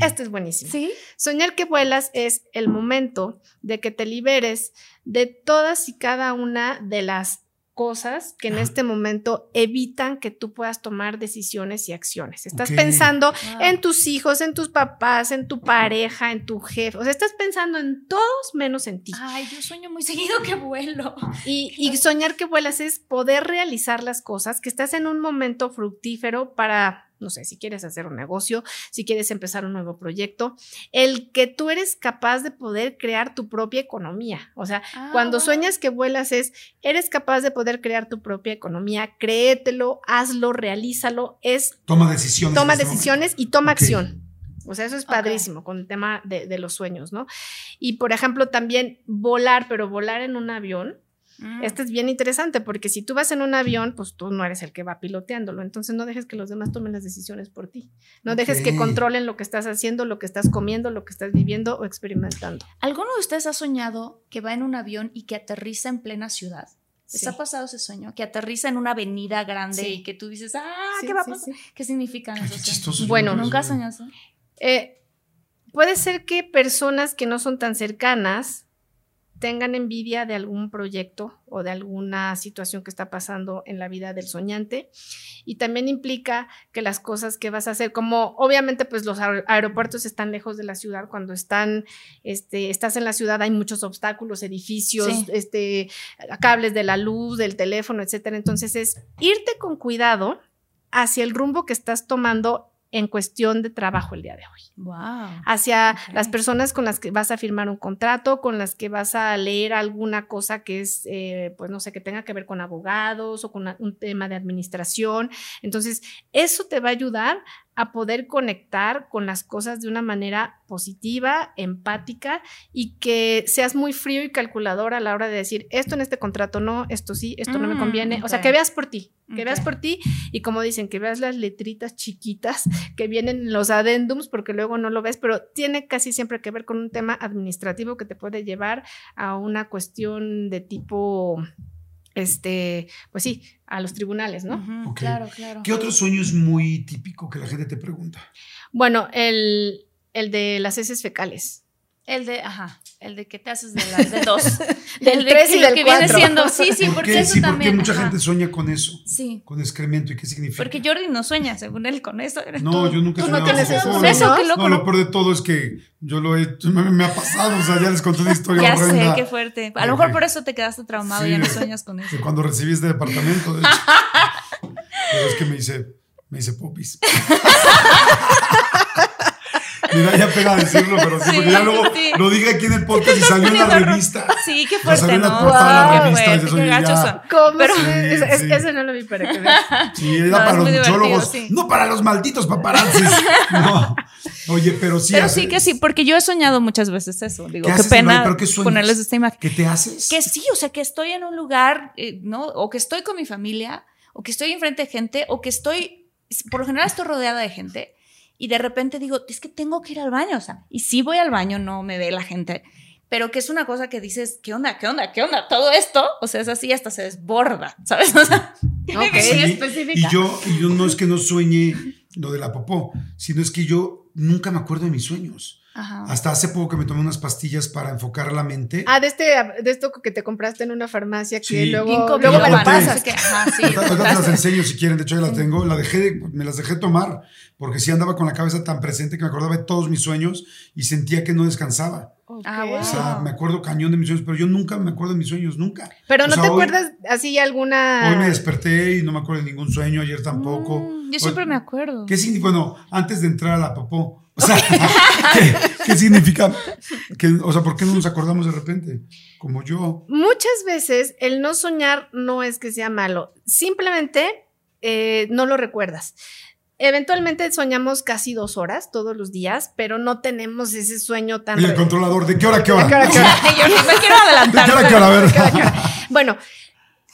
Esto es buenísimo. Sí. Soñar que vuelas es el momento de que te liberes de todas y cada una de las cosas que en este momento evitan que tú puedas tomar decisiones y acciones. Estás pensando en tus hijos, en tus papás, en tu pareja, en tu jefe. O sea, estás pensando en todos menos en ti. Ay, yo sueño muy seguido que vuelo. Y, y soñar que vuelas es poder realizar las cosas, que estás en un momento fructífero para no sé, si quieres hacer un negocio, si quieres empezar un nuevo proyecto, el que tú eres capaz de poder crear tu propia economía. O sea, ah, cuando sueñas que vuelas es, eres capaz de poder crear tu propia economía, créetelo, hazlo, realízalo, es... Toma decisiones. Toma decisiones y toma acción. O sea, eso es padrísimo con el tema de, de, los sueños, ¿no? Y por ejemplo, también volar, pero volar en un avión, Mm. Este es bien interesante porque si tú vas en un avión, pues tú no eres el que va piloteándolo. Entonces no dejes que los demás tomen las decisiones por ti. No dejes que controlen lo que estás haciendo, lo que estás comiendo, lo que estás viviendo o experimentando. ¿Alguno de ustedes ha soñado que va en un avión y que aterriza en plena ciudad? ¿Les ha pasado ese sueño? Que aterriza en una avenida grande y que tú dices, ah, ¿qué va a pasar? ¿Qué significan esos Bueno, ¿nunca soñado eh, puede ser que personas que no son tan cercanas tengan envidia de algún proyecto o de alguna situación que está pasando en la vida del soñante. Y también implica que las cosas que vas a hacer, como obviamente pues los aeropuertos están lejos de la ciudad, cuando están, este, estás en la ciudad hay muchos obstáculos, edificios, este, cables de la luz, del teléfono, etcétera. Entonces es irte con cuidado hacia el rumbo que estás tomando en cuestión de trabajo el día de hoy. Wow. Hacia las personas con las que vas a firmar un contrato, con las que vas a leer alguna cosa que es, eh, pues no sé, que tenga que ver con abogados o con un tema de administración. Entonces, eso te va a ayudar a poder conectar con las cosas de una manera positiva, empática y que seas muy frío y calculador a la hora de decir esto en este contrato no, esto sí, esto no me mm, conviene. O sea, que veas por ti, que veas por ti y como dicen, que veas las letritas chiquitas que vienen en los adendums porque luego no lo ves, pero tiene casi siempre que ver con un tema administrativo que te puede llevar a una cuestión de tipo este, pues sí, a los tribunales, ¿no? Claro, claro. ¿Qué otro sueño es muy típico que la gente te pregunta? Bueno, el, el de las heces fecales. El de, ajá, el de que te haces de las de dos. del 3 y del 4. sí, sí, ¿Por porque qué? eso sí, también. Porque mucha gente sueña con eso. Sí. Con excremento. ¿Y qué significa? Porque Jordi no sueña, según él, con eso. No, yo nunca he soñado tienes con eso. Eso, qué loco. No, lo peor de todo es que yo lo he, me, me ha pasado, o sea, ya les conté una historia Ya horrenda. sé, qué fuerte. A lo mejor por eso te quedaste traumado y ya no sueñas con eso. De cuando recibí este departamento, de hecho. Pero es que me hice, me hice popis. Mira, ya pega decirlo, pero sí, Sí, porque ya luego sí. lo dije aquí en el podcast y salió en la revista. Sí, qué O sea, fuerte, salió en la ¿no? portada de la revista, eso qué gachos. ¿Cómo? Pero- Es- es- Sí. Ese no lo vi para que veas. Sí, era No, para los muchólogos, sí. no para los malditos paparazzis. No. Oye, pero sí. Pero hace- sí que sí, porque yo he soñado muchas veces eso. Digo, ¿Qué qué, pena ¿Pero qué ponerles esta imagen. ¿Qué te haces? Que sí, o sea, que estoy en un lugar, eh, ¿no? O que estoy con mi familia, o que estoy enfrente de gente, o que estoy, por lo general estoy rodeada de gente, y de repente digo, es que tengo que ir al baño, o sea, y sí voy al baño, no me ve la gente, pero que es una cosa que dices, ¿qué onda? ¿Qué onda? ¿Qué onda? Todo esto, o sea, es así hasta se desborda, ¿sabes? O sea, tiene que ser Sí, específica. y yo, y yo no es que no sueñe lo de la popó, sino es que yo nunca me acuerdo de mis sueños. Ajá. Hasta hace poco que me tomé unas pastillas para enfocar la mente. Ah, de este, de esto que te compraste en una farmacia que Sí. luego, luego me lo biloba, pasas. Que, ajá, sí. Te las enseño si quieren, de hecho ya las tengo. La dejé, de- me las dejé tomar porque sí andaba con la cabeza tan presente que me acordaba de todos mis sueños y sentía que no descansaba. Ah, Ok. wow. O sea, me acuerdo cañón de mis sueños, pero yo nunca me acuerdo de mis sueños, nunca. Pero O no sea, te hoy- acuerdas así alguna. Hoy me desperté y no me acuerdo de ningún sueño, ayer tampoco. Mm, yo Hoy- siempre me acuerdo. ¿Qué significa? Bueno, antes de entrar a la popó, o sea, ¿qué, qué significa? Que, o sea, ¿por qué no nos acordamos de repente? Como yo. Muchas veces el no soñar no es que sea malo, simplemente eh, no lo recuerdas. Eventualmente soñamos casi dos horas todos los días, pero no tenemos ese sueño tan... Oye, el controlador, ¿de qué hora qué hora? ¿De qué hora qué yo no me quiero ¿De qué adelantar. hora qué hora? A ver. Bueno,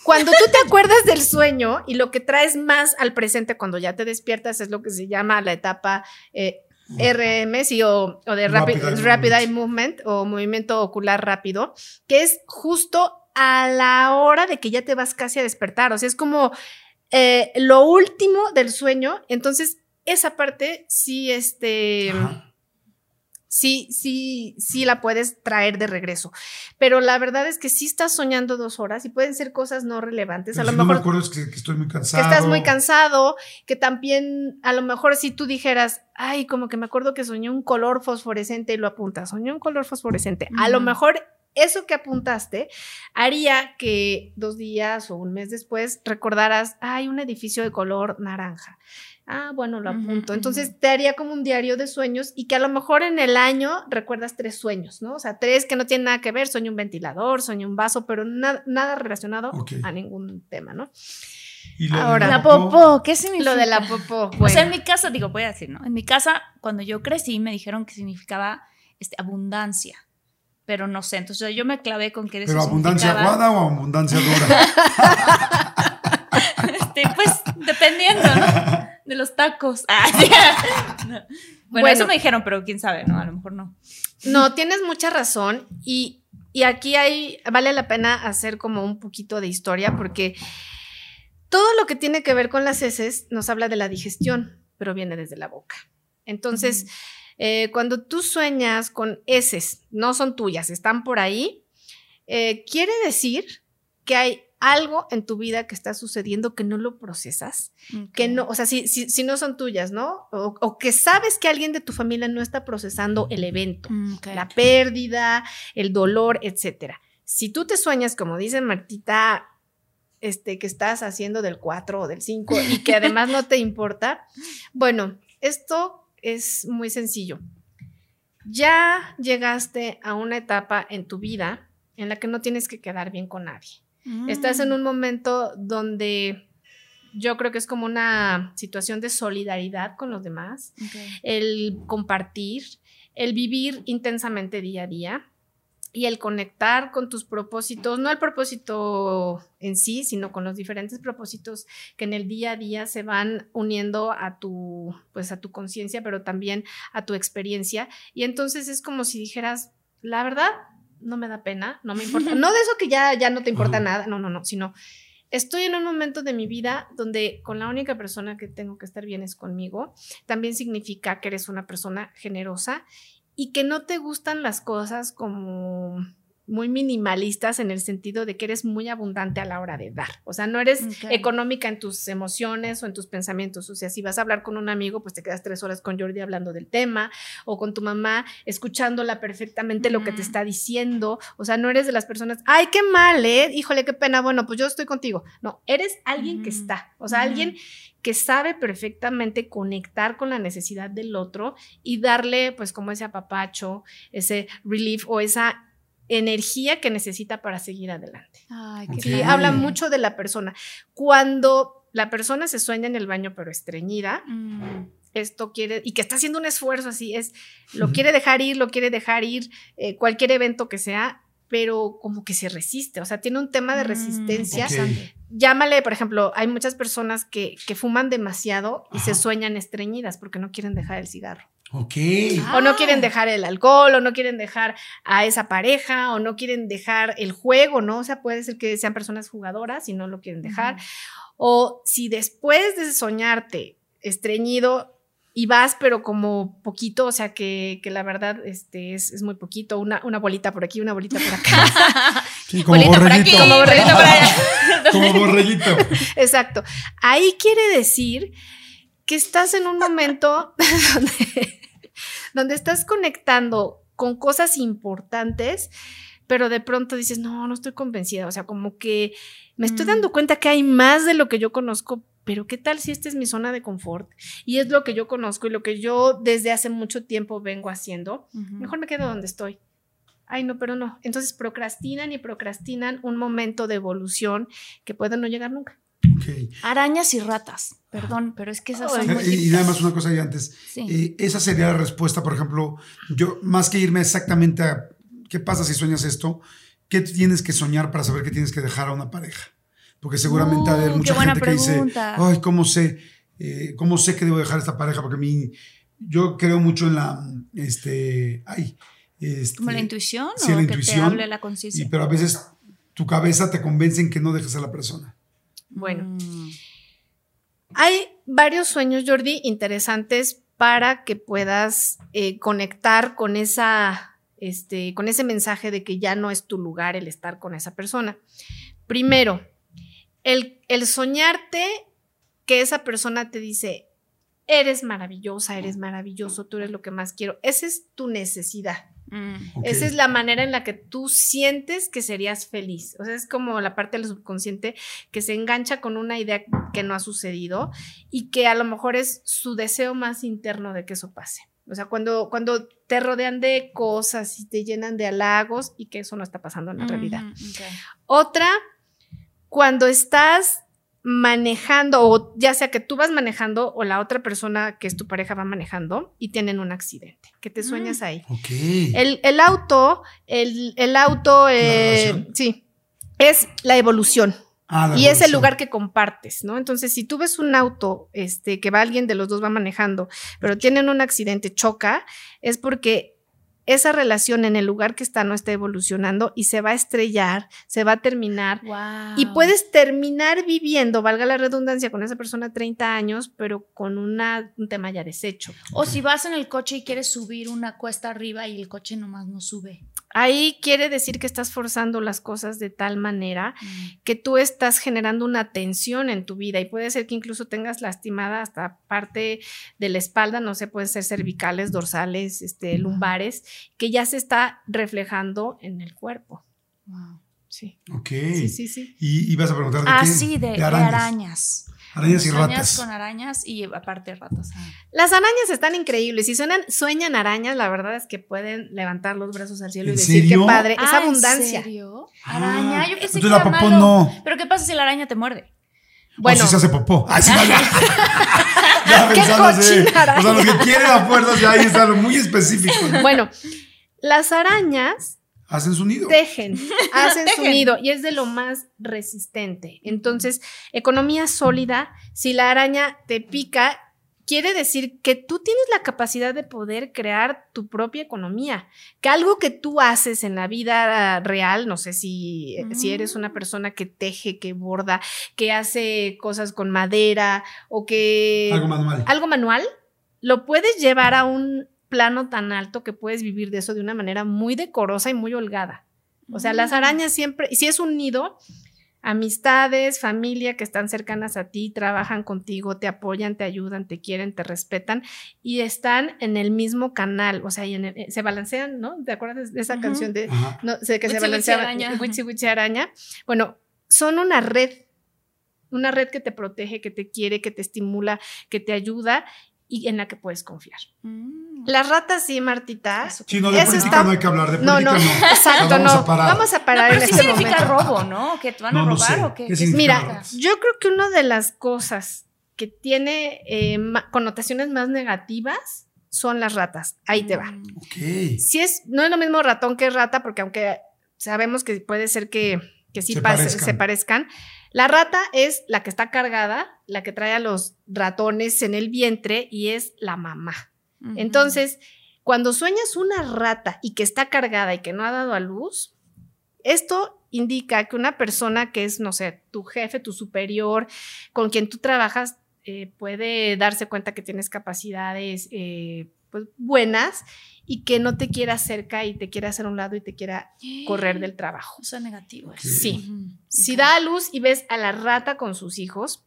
cuando tú te acuerdas del sueño y lo que traes más al presente cuando ya te despiertas es lo que se llama la etapa eh, RM, sí, o, o de rapid, Rapid Eye rapid eye Movement. movement o movimiento ocular rápido, que es justo a la hora de que ya te vas casi a despertar. O sea, es como eh, lo último del sueño. Entonces, esa parte sí, este Ajá. Sí, sí, sí la puedes traer de regreso. Pero la verdad es que sí estás soñando dos horas y pueden ser cosas no relevantes. Pero a lo si no me mejor acuerdo es que, que estoy muy que cansado. estás muy cansado, que también a lo mejor si tú dijeras, ay, como que me acuerdo que soñé un color fosforescente y lo apuntas, soñé un color fosforescente. A lo mejor eso que apuntaste haría que dos días o un mes después recordaras, hay un edificio de color naranja. Ah, bueno, lo apunto. Entonces te haría como un diario de sueños y que a lo mejor en el año recuerdas tres sueños, ¿no? O sea, tres que no tienen nada que ver, sueño un ventilador, sueño un vaso, pero na- nada relacionado a ningún tema, ¿no? Y lo de Ahora, La popó, ¿qué significa? Lo de la popó. O sea, en bueno. mi casa, digo, voy a decir, ¿no? En mi casa, cuando yo crecí, me dijeron que significaba este, abundancia. Pero no sé, entonces yo me clavé con que eso ¿Pero abundancia aguada o abundancia dura? Este, pues, dependiendo, ¿no? De los tacos. Ah, sí. No. Bueno, Bueno. eso me dijeron, pero quién sabe, ¿no? A lo mejor no. No, tienes mucha razón y, y aquí hay, vale la pena hacer como un poquito de historia porque todo lo que tiene que ver con las heces nos habla de la digestión, pero viene desde la boca. Entonces, eh, cuando tú sueñas con heces, no son tuyas, están por ahí, eh, quiere decir que hay algo en tu vida que está sucediendo que no lo procesas que no, o sea, si, si, si no son tuyas, ¿no? O, o que sabes que alguien de tu familia no está procesando el evento, Mm, la pérdida, el dolor, etcétera. Si tú te sueñas, como dice Martita, este, que estás haciendo del 4 o del 5 y que además no te importa, bueno, esto es muy sencillo. Ya llegaste a una etapa en tu vida en la que no tienes que quedar bien con nadie. Estás Mm. en un momento donde yo creo que es como una situación de solidaridad con los demás, el compartir, el vivir intensamente día a día y el conectar con tus propósitos, no el propósito en sí, sino con los diferentes propósitos que en el día a día se van uniendo a tu pues a tu conciencia, pero también a tu experiencia y entonces es como si dijeras, la verdad, no me da pena, no me importa. No de eso que ya, ya no te importa nada, no, no, no, sino estoy en un momento de mi vida donde con la única persona que tengo que estar bien es conmigo. También significa que eres una persona generosa y que no te gustan las cosas como muy minimalistas en el sentido de que eres muy abundante a la hora de dar. O sea, no eres económica en tus emociones o en tus pensamientos. O sea, si vas a hablar con un amigo, pues te quedas tres horas con Jordi hablando del tema o con tu mamá escuchándola perfectamente lo que te está diciendo. O sea, no eres de las personas, ay, qué mal, ¿eh? Híjole, qué pena. Bueno, pues yo estoy contigo. No, eres alguien que está. O sea, alguien que sabe perfectamente conectar con la necesidad del otro y darle, pues, como ese apapacho, ese relief o esa energía que necesita para seguir adelante. Ay, qué. Sí, habla mucho de la persona. Cuando la persona se sueña en el baño pero estreñida, Mm. esto quiere, y que está haciendo un esfuerzo así, es, lo quiere dejar ir, lo quiere dejar ir, eh, cualquier evento que sea, pero como que se resiste, o sea, tiene un tema de Mm, resistencia. Llámale, por ejemplo, hay muchas personas que, que fuman demasiado y se sueñan estreñidas porque no quieren dejar el cigarro. Ok. O no Ah. quieren dejar el alcohol, o no quieren dejar a esa pareja, o no quieren dejar el juego, ¿no? O sea, puede ser que sean personas jugadoras y no lo quieren dejar. O si después de soñarte estreñido y vas, pero como poquito, o sea, que, que la verdad este, es, es muy poquito, una, una bolita por aquí, una bolita por acá. Sí, como Bolita por aquí, borreguito. como borreguito por allá. Como borreguito. Exacto. Ahí quiere decir que estás en un momento donde, donde estás conectando con cosas importantes, pero de pronto dices, no, no estoy convencida. O sea, como que me estoy Mm. dando cuenta que hay más de lo que yo conozco, pero ¿qué tal si esta es mi zona de confort? Y es lo que yo conozco y lo que yo desde hace mucho tiempo vengo haciendo. Mejor me quedo donde estoy. Ay, no, pero no. Entonces procrastinan y procrastinan un momento de evolución que puede no llegar nunca. Ok. Arañas y ratas. Perdón, pero es que esas son muy Y, y nada más una cosa ahí antes. Sí. Eh, esa sería la respuesta, por ejemplo, yo, más que irme exactamente a qué pasa si sueñas esto, ¿qué tienes que soñar para saber que tienes que dejar a una pareja? Porque seguramente Uh, qué mucha gente que dice, ay, ¿cómo sé? eh, ¿Cómo sé que debo dejar esta pareja? Porque a mí, yo creo mucho en la, este, ay, este, ¿Como la intuición sí, o la que te intuición, hable la conciencia? pero a veces tu cabeza te convence en que no dejes a la persona. Bueno, Mm. hay varios sueños, Jordi, interesantes para que puedas eh, conectar con esa, este, con ese mensaje de que ya no es tu lugar el estar con esa persona. Primero, el, el soñarte que esa persona te dice, eres maravillosa, eres maravilloso, tú eres lo que más quiero. Esa es tu necesidad. Mm. Esa es la manera en la que tú sientes que serías feliz. O sea, es como la parte del subconsciente que se engancha con una idea que no ha sucedido y que a lo mejor es su deseo más interno de que eso pase. O sea, cuando, cuando te rodean de cosas y te llenan de halagos y que eso no está pasando en la realidad. Ujú, ok. Otra, cuando estás manejando, o ya sea que tú vas manejando o la otra persona que es tu pareja va manejando y tienen un accidente, que te sueñas ahí. Ok. El, el auto, el, el auto, eh, sí, es la evolución. Ah, la Y es el lugar que compartes, ¿no? Entonces, si tú ves un auto, este, que va alguien de los dos va manejando, pero tienen un accidente, choca, es porque esa relación en el lugar que está no está evolucionando y se va a estrellar, se va a terminar. Wow. Y puedes terminar viviendo, valga la redundancia, con esa persona 30 años, pero con una, un tema ya deshecho. O si vas en el coche y quieres subir una cuesta arriba y el coche nomás no sube. Ahí quiere decir que estás forzando las cosas de tal manera que tú estás generando una tensión en tu vida y puede ser que incluso tengas lastimada hasta parte de la espalda, no sé, pueden ser cervicales, dorsales, este, lumbares, que ya se está reflejando en el cuerpo. Wow. Sí, Ok. sí, sí, sí. Y ibas a preguntar de Ah, qué? sí, de, de arañas. arañas. Arañas y ratas. con arañas y aparte ratas. Ah. Las arañas están increíbles. Si suenan, sueñan arañas, la verdad es que pueden levantar los brazos al cielo y ¿En decir serio? qué padre. es Ah, ¿en abundancia. serio? Ah, Araña. Yo pensé entonces que la era popó malo. no. Pero ¿qué pasa si la araña te muerde? Bueno, O si se hace popó. Ay, sí, vaya. ya. O sea, los que quieren a fuerzas ya ahí está lo muy específico. bueno, las arañas Hacen su nido. tejen, hacen su nido y es de lo más resistente. Entonces, economía sólida, si la araña te pica, quiere decir que tú tienes la capacidad de poder crear tu propia economía, que algo que tú haces en la vida real, no sé si, si eres una persona que teje, que borda, que hace cosas con madera o que Algo manual. algo manual, lo puedes llevar a un plano tan alto que puedes vivir de eso de una manera muy decorosa y muy holgada. O sea, las Mm. arañas siempre, si es un nido, amistades, familia que están cercanas a ti, trabajan contigo, te apoyan, te ayudan, te quieren, te respetan y están en el mismo canal, o sea, y en el- se balancean, ¿no? ¿Te acuerdas de esa Ujú. canción de no, sé que se balanceaba araña. Witsi, araña? Bueno, son una red, una red que te protege, que te quiere, que te estimula, que te ayuda y en la que puedes confiar. Mm. Las ratas sí, Martita. Eso. Sí, no, de Eso política está- no hay que hablar. De No, política no, no. exacto, vamos no. a parar. Vamos a parar No, en pero sí este significa momento. robo, ¿no? ¿Que te van a No, no robar sé. o qué? ¿Qué ¿Qué significa Mira, robo? yo creo que una de las cosas que tiene eh, connotaciones más negativas son las ratas. Ahí te va. Mm. Ok. Si es, no es lo mismo ratón que rata, porque aunque sabemos que puede ser que, que sí Se pase- parezcan. se parezcan, la rata es la que está cargada, la que trae a los ratones en el vientre y es la mamá. Entonces, cuando sueñas una rata y que está cargada y que no ha dado a luz, esto indica que una persona que es, no sé, tu jefe, tu superior, con quien tú trabajas, eh, puede darse cuenta que tienes capacidades eh, pues, buenas y que no te quiera cerca y te quiera hacer a un lado y te quiera correr del trabajo. O sea, negativo. eso. Sí. Si da a luz y ves a la rata con sus hijos,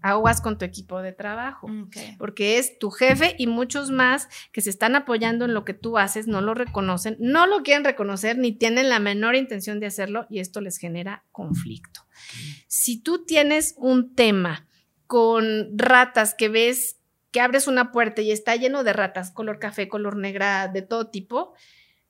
aguas con tu equipo de trabajo. Ok. Porque es tu jefe y muchos más que se están apoyando en lo que tú haces, no lo reconocen, no lo quieren reconocer ni tienen la menor intención de hacerlo y esto les genera conflicto. Si tú tienes un tema con ratas que ves que abres una puerta y está lleno de ratas, color café, color negra, de todo tipo,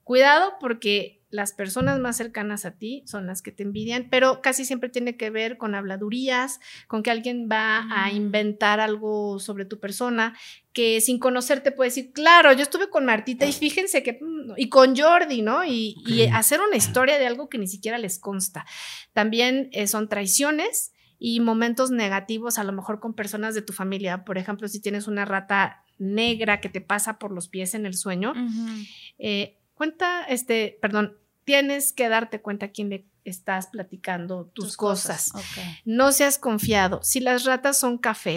cuidado porque las personas más cercanas a ti son las que te envidian, pero casi siempre tiene que ver con habladurías, con que alguien va a Mm. inventar algo sobre tu persona, que sin conocerte puede decir, claro, yo estuve con Martita y fíjense que, mm, y con Jordi, ¿no? Y, hacer una historia de algo que ni siquiera les consta. También eh, son traiciones y momentos negativos, a lo mejor con personas de tu familia. Por ejemplo, si tienes una rata negra que te pasa por los pies en el sueño, eh, cuenta, este, perdón, tienes que darte cuenta a quién le estás platicando tus, cosas. No seas confiado. Si las ratas son café,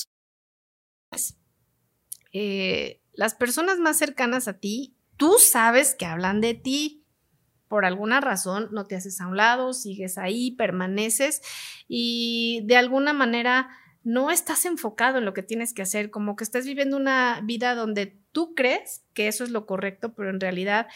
Eh, las personas más cercanas a ti, tú sabes que hablan de ti. Por alguna razón no te haces a un lado, sigues ahí, permaneces y de alguna manera no estás enfocado en lo que tienes que hacer, como que estás viviendo una vida donde tú crees que eso es lo correcto, pero en realidad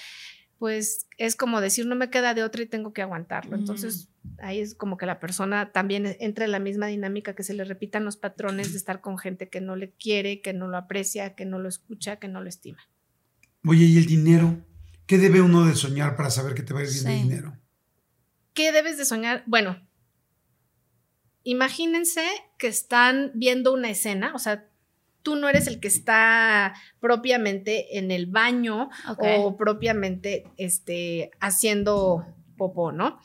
pues es como decir no me queda de otra y tengo que aguantarlo. Entonces ahí es como que la persona también entra en la misma dinámica que se le repitan los patrones de estar con gente que no le quiere, que no lo aprecia, que no lo escucha, que no lo estima. Oye, ¿y el dinero? ¿Qué debe uno de soñar para saber que te va a ir bien de dinero? ¿Qué debes de soñar? Bueno, imagínense que están viendo una escena, o sea, tú no eres el que está propiamente en el baño o propiamente este, haciendo popó, ¿no?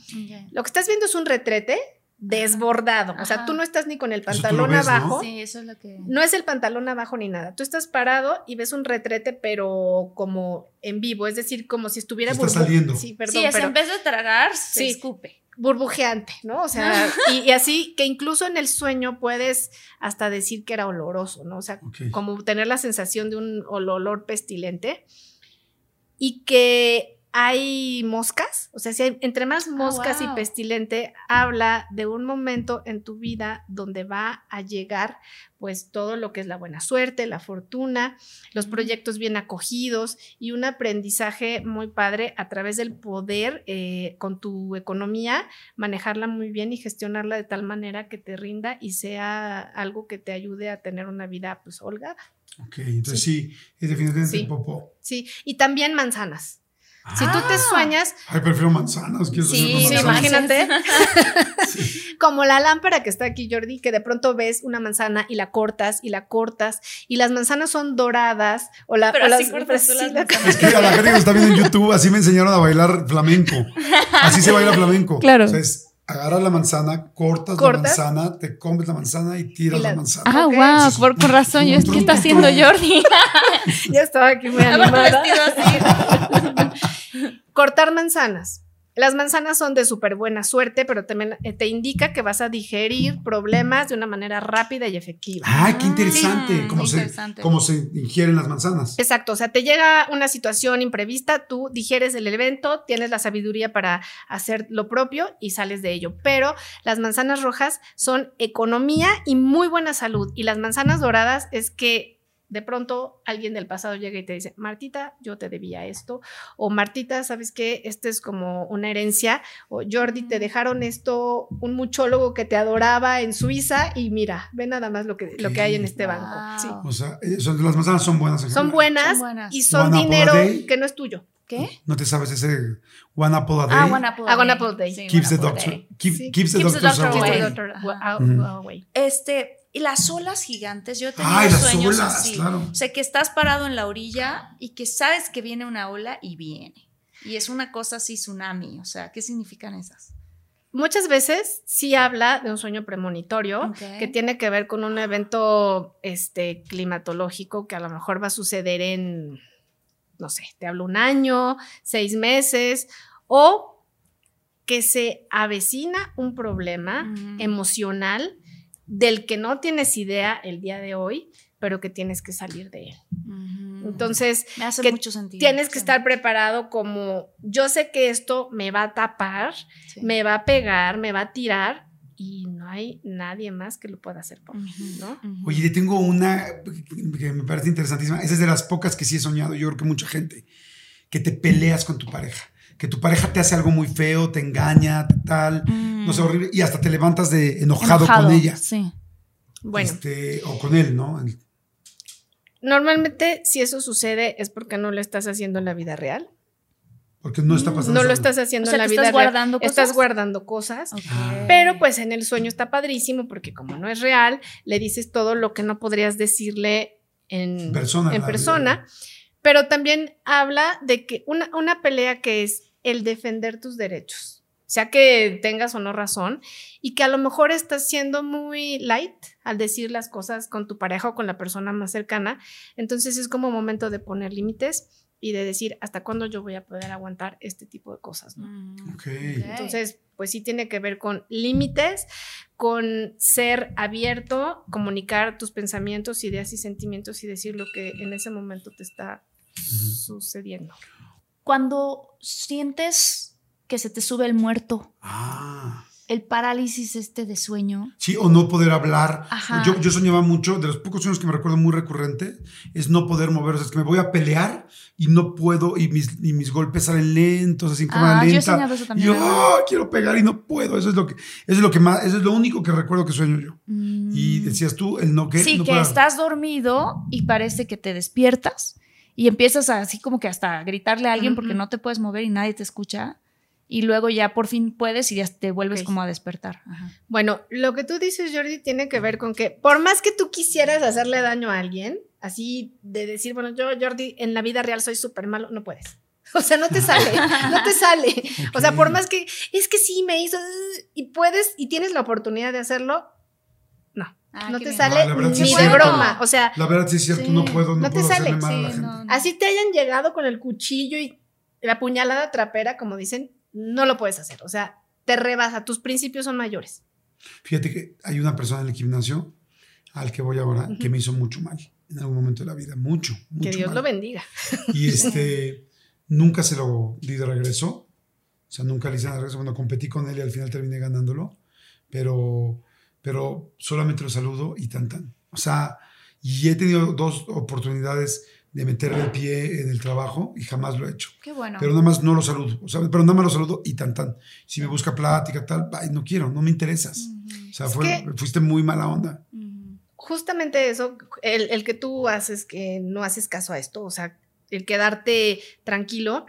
Lo que estás viendo es un retrete desbordado, o sea, tú no estás ni con el pantalón ves, ¿no? abajo. Sí, eso es lo que. No es el pantalón abajo ni nada. Tú estás parado y ves un retrete, pero como en vivo, es decir, como si estuviera Está saliendo. Sí, perdón, sí, es pero en vez de tragar, se Sí. escupe. burbujeante, ¿no? O sea, y, y así que incluso en el sueño puedes hasta decir que era oloroso, ¿no? O sea, como tener la sensación de un ol- olor pestilente y que hay moscas, o sea, si hay, entre más moscas wow. y pestilente, habla de un momento en tu vida donde va a llegar pues todo lo que es la buena suerte, la fortuna, los proyectos bien acogidos y un aprendizaje muy padre a través del poder eh, con tu economía, manejarla muy bien y gestionarla de tal manera que te rinda y sea algo que te ayude a tener una vida pues holgada. Ok, entonces sí, es definitivamente Sí. popó. Sí, y también manzanas. Si tú te Ah. sueñas, Ay, prefiero manzanas. Sí, manzanas. imagínate. Sí. como la lámpara que está aquí, Jordi, que de pronto ves una manzana y la cortas y la cortas y las manzanas son doradas o la Pero o así las- cortas tú las la- manzanas. Es que a la gente que está viendo en YouTube, así me enseñaron a bailar flamenco. Así se baila flamenco. Claro. O sea, es agarras la manzana, cortas, Cortas. la manzana, te comes la manzana y tiras Y la- la, manzana. Ah, Ok. wow, por, por razón. Yo, ¿Qué está haciendo Jordi? Ya estaba aquí muy animada. Cortar manzanas. Las manzanas son de súper buena suerte, pero también eh, te indica que vas a digerir problemas de una manera rápida y efectiva. Ay, qué interesante. Sí, cómo, se, interesante. cómo se ingieren las manzanas. Exacto, o sea, te llega una situación imprevista, tú digieres el evento, tienes la sabiduría para hacer lo propio y sales de ello. Pero las manzanas rojas son economía y muy buena salud. Y las manzanas doradas es que de pronto alguien del pasado llega y te dice, Martita, yo te debía esto, o Martita, ¿sabes qué? Este es como una herencia, o Jordi, te dejaron esto, un muchólogo que te adoraba en Suiza y mira, ve nada más lo que, lo que hay en este banco. Sí. O sea, eh, son- las manzanas son buenas. en Son buenas, Son buenas. y son a dinero que no es tuyo. ¿Qué? ¿No te sabes ese One Apple a Day? Ah, One Apple Ah, One Day. Apple Day. Sí, Keeps the doctor, Day. keep- Sí. keeps the doctor away. Este, y las olas gigantes, yo he tenido Ay, las sueños olas, así. claro. O sea, que estás parado en la orilla y que sabes que viene una ola y viene. Y es una cosa así, tsunami. O sea, ¿qué significan esas? Muchas veces sí habla de un sueño premonitorio que tiene que ver con un evento este, climatológico que a lo mejor va a suceder en, no sé, te hablo un año, seis meses, o que se avecina un problema Ujú. emocional del que no tienes idea el día de hoy, pero que tienes que salir de él. Entonces, me hace que mucho sentido. tienes que estar preparado como, yo sé que esto me va a tapar, Sí. me va a pegar, me va a tirar y no hay nadie más que lo pueda hacer por mí. Oye, le tengo una que me parece interesantísima. Esa es de las pocas que sí he soñado, yo creo que mucha gente, que te peleas con tu pareja. Que tu pareja te hace algo muy feo, te engaña, te no sé, horrible, y hasta te levantas de enojado, con ella. Sí. Bueno, Este, o con él, ¿no? El- normalmente si eso sucede es porque no lo estás haciendo en la vida real. Porque no está pasando. No lo estás haciendo O sea, en la ¿te vida estás real. guardando Estás cosas? guardando cosas. Ah. Pero pues en el sueño está padrísimo porque como no es real, le dices todo lo que no podrías decirle en, persona, en persona. Pero también habla de que una, una pelea que es el defender tus derechos, sea que tengas o no razón, y que a lo mejor estás siendo muy light al decir las cosas con tu pareja o con la persona más cercana. Entonces es como momento de poner límites y de decir hasta cuándo yo voy a poder aguantar este tipo de cosas. ¿no? Mm. Ok. Entonces, pues sí tiene que ver con límites, con ser abierto, comunicar tus pensamientos, ideas y sentimientos y decir lo que en ese momento te está sucediendo. Cuando sientes que se te sube el muerto, Ah. el parálisis este de sueño. Sí, o no poder hablar. Ajá. Yo, yo soñaba mucho, de los pocos sueños que me recuerdo muy recurrente, es no poder mover. O sea, es que me voy a pelear y no puedo, y mis, y mis golpes salen lentos, así en cámara Ah, yo he lenta. soñado eso y también. yo "Ah, quiero pegar y no puedo. Eso es lo que, eso es lo que más, eso es lo único que recuerdo que sueño yo. Y Mm. decías tú, el no que. Sí, no que estás dormido y parece que te despiertas y empiezas a, así como que hasta a gritarle a alguien porque no te puedes mover y nadie te escucha. Y luego ya por fin puedes y ya te vuelves como a despertar. Ajá. Bueno, lo que tú dices, Jordi, tiene que ver con que por más que tú quisieras hacerle daño a alguien, así de decir, bueno, yo, Jordi, en la vida real soy súper malo, no puedes. O sea, no te sale, no te sale. O sea, por más que, es que sí me hizo, y puedes, y tienes la oportunidad de hacerlo, no, Ah, no te bien. sale Ah, la verdad sí ni es de cierto. broma. O sea, La verdad sí es cierto, Sí, no puedo, no, no te puedo sale, hacerle mal a la Sí, gente. no, no. así te hayan llegado con el cuchillo y la puñalada trapera, como dicen, no lo puedes hacer. O sea, te rebasa, tus principios son mayores. Fíjate que hay una persona en el gimnasio al que voy ahora que me hizo mucho mal en algún momento de la vida, mucho, mucho Que Dios mal. lo bendiga. Y este, nunca se lo di de regreso. O sea, nunca le hice de regreso. Bueno, competí con él y al final terminé ganándolo. Pero, pero solamente lo saludo y tan tan. O sea, y he tenido dos oportunidades de meterle el pie en el trabajo y jamás lo he hecho. Qué bueno. Pero nada más no lo saludo. O sea, pero nada más lo saludo y tan tan. Si me busca plática, tal, ay, no quiero, no me interesas. O sea, Es fue- que- fuiste muy mala onda. Justamente eso, el, el que tú haces, que no haces caso a esto, o sea, el quedarte tranquilo,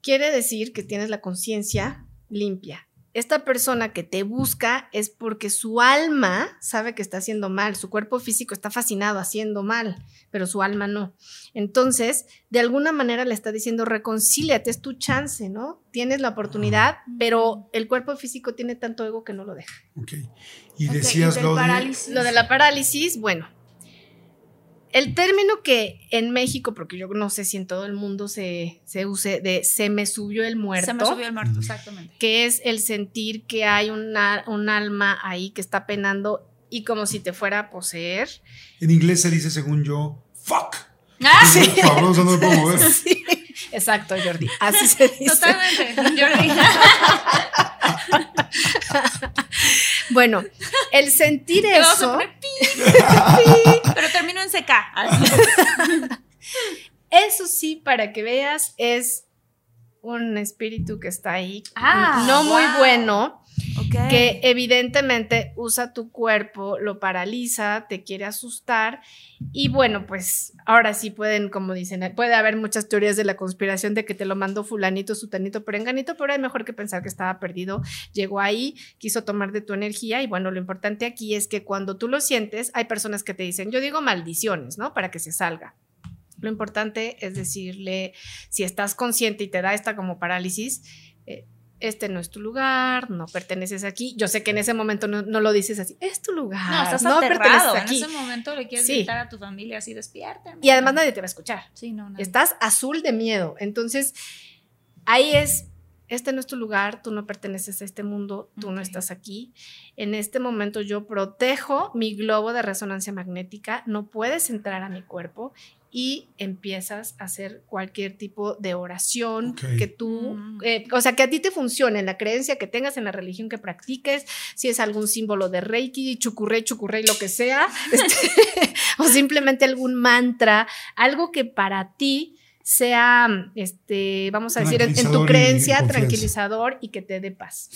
quiere decir que tienes la conciencia limpia. Esta persona que te busca es porque su alma sabe que está haciendo mal, su cuerpo físico está fascinado haciendo mal, pero su alma no. Entonces, de alguna manera le está diciendo, reconcíliate, es tu chance, ¿no? Tienes la oportunidad, pero el cuerpo físico tiene tanto ego que no lo deja. Ok. Y decías del lo de. parálisis. Lo de la parálisis, bueno, el término que en México, porque yo no sé si en todo el mundo se, se use, de se me subió el muerto, Se me subió el muerto, exactamente. que es el sentir que hay una, un alma ahí que está penando y como si te fuera a poseer. En inglés se dice, según yo, fuck. Ah, Sí. No me puedo mover. Sí, exacto, Jordi, así se dice. Totalmente. Jordi. Bueno, el sentir Te vamos a eso, poner pi. Pero desayuno en CK. Eso sí, para que veas, es un espíritu que está ahí, Ah, no muy bueno, Que evidentemente usa tu cuerpo, lo paraliza, te quiere asustar y bueno, pues ahora sí pueden, como dicen, puede haber muchas teorías de la conspiración de que te lo mandó fulanito, sutanito, perenganito, pero es mejor que pensar que estaba perdido, llegó ahí, quiso tomar de tu energía y bueno, lo importante aquí es que cuando tú lo sientes, hay personas que te dicen, yo digo maldiciones, ¿no? Para que se salga. Lo importante es decirle, si estás consciente y te da esta como parálisis, eh, este no es tu lugar, no perteneces aquí. Yo sé que en ese momento no, no lo dices así, es tu lugar, No, estás no perteneces aterrado. En aquí. ese momento le quieres Sí. gritar a tu familia así, despierta. Y además nadie te va a escuchar. Sí, no, no. Estás azul de miedo. Entonces, ahí es, este no es tu lugar, tú no perteneces a este mundo, tú no estás aquí. En este momento yo protejo mi globo de resonancia magnética, no puedes entrar a mi cuerpo y empiezas a hacer cualquier tipo de oración que tú, Mm. eh, o sea, que a ti te funcione, en la creencia que tengas, en la religión que practiques, si es algún símbolo de Reiki, chucurrey, chucurrey, lo que sea, este, o simplemente algún mantra, algo que para ti sea, este, vamos a decir, en, en tu y creencia, tranquilizador y que te dé paz.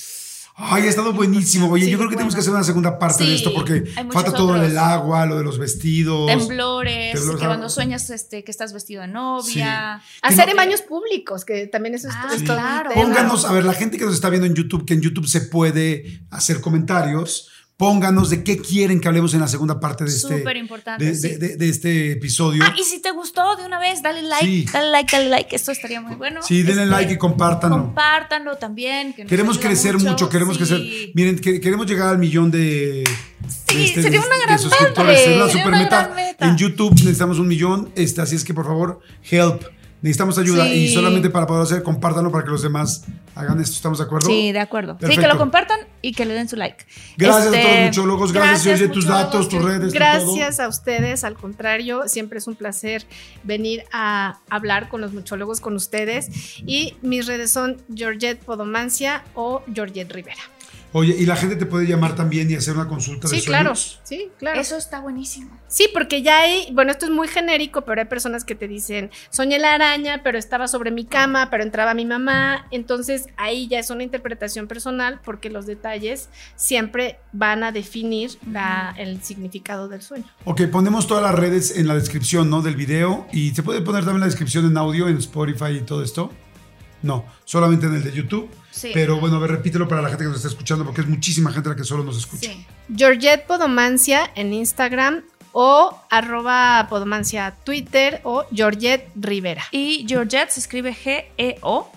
Ay, ha estado buenísimo. Oye, Sí, yo creo que tenemos que hacer una segunda parte de esto porque falta todo otros. el agua, lo de los vestidos. Temblores, Temblores, que ah. cuando sueñas este, que estás vestido de novia. Hacer no- en baños públicos, que también eso es, Ah, es todo claro. Pónganos, a ver, la gente que nos está viendo en YouTube, que en YouTube se puede hacer comentarios, pónganos de qué quieren que hablemos en la segunda parte de este, Súper importante. de, sí. de- de- de este episodio. Ah, y si te gustó de una vez, dale like, Sí. dale like, dale like. Esto estaría muy bueno. sí, denle Este, like y compártanlo. Compártanlo también. que Queremos crecer mucho, queremos Sí. crecer. Miren, que- queremos llegar al millón de, Sí, sería una gran suscriptores. meta. Es super una meta. gran meta. En YouTube necesitamos un millón. Este, así es que por favor, help. Necesitamos ayuda. Sí. Y solamente para poder hacer, compártanlo para que los demás hagan esto. ¿Estamos de acuerdo? Sí, de acuerdo. Sí, que lo compartan y que le den su like. Gracias a Este, todos los muchólogos. Gracias, gracias, Georgie, tus datos, tus redes, Gracias a ustedes, al contrario, siempre es un placer venir a hablar con los muchólogos, con ustedes. Y mis redes son Georgette Podomancia o Georgette Rivera. Oye, y la gente te puede llamar también y hacer una consulta de Sí, claro, sueños. sí, claro. Eso está buenísimo. Sí, porque ya hay, bueno, esto es muy genérico, pero hay personas que te dicen, soñé la araña, pero estaba sobre mi cama, pero entraba mi mamá. Entonces ahí ya es una interpretación personal porque los detalles siempre van a definir la- el significado del sueño. Ok, ponemos todas las redes en la descripción, ¿no? Del video. Y se puede poner también la descripción en audio, en Spotify y todo esto. No, solamente en el de YouTube. Sí. Pero bueno, a ver, repítelo para la gente que nos está escuchando, porque es muchísima gente la que solo nos escucha. Sí. Georgette Podomancia en Instagram o arroba Podomancia Twitter o Georgette Rivera. Y Georgette se escribe E G-E-O-R-G-E-T-T-E.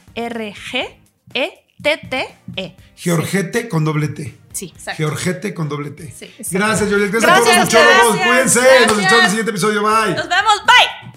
Georgette con doble T. Sí. Exacto. Georgette con doble T. Sí. Gracias, Georgette. Gracias, Gracias, a todos gracias, Cuídense. Nos vemos en el siguiente episodio. Bye. Nos vemos. Bye.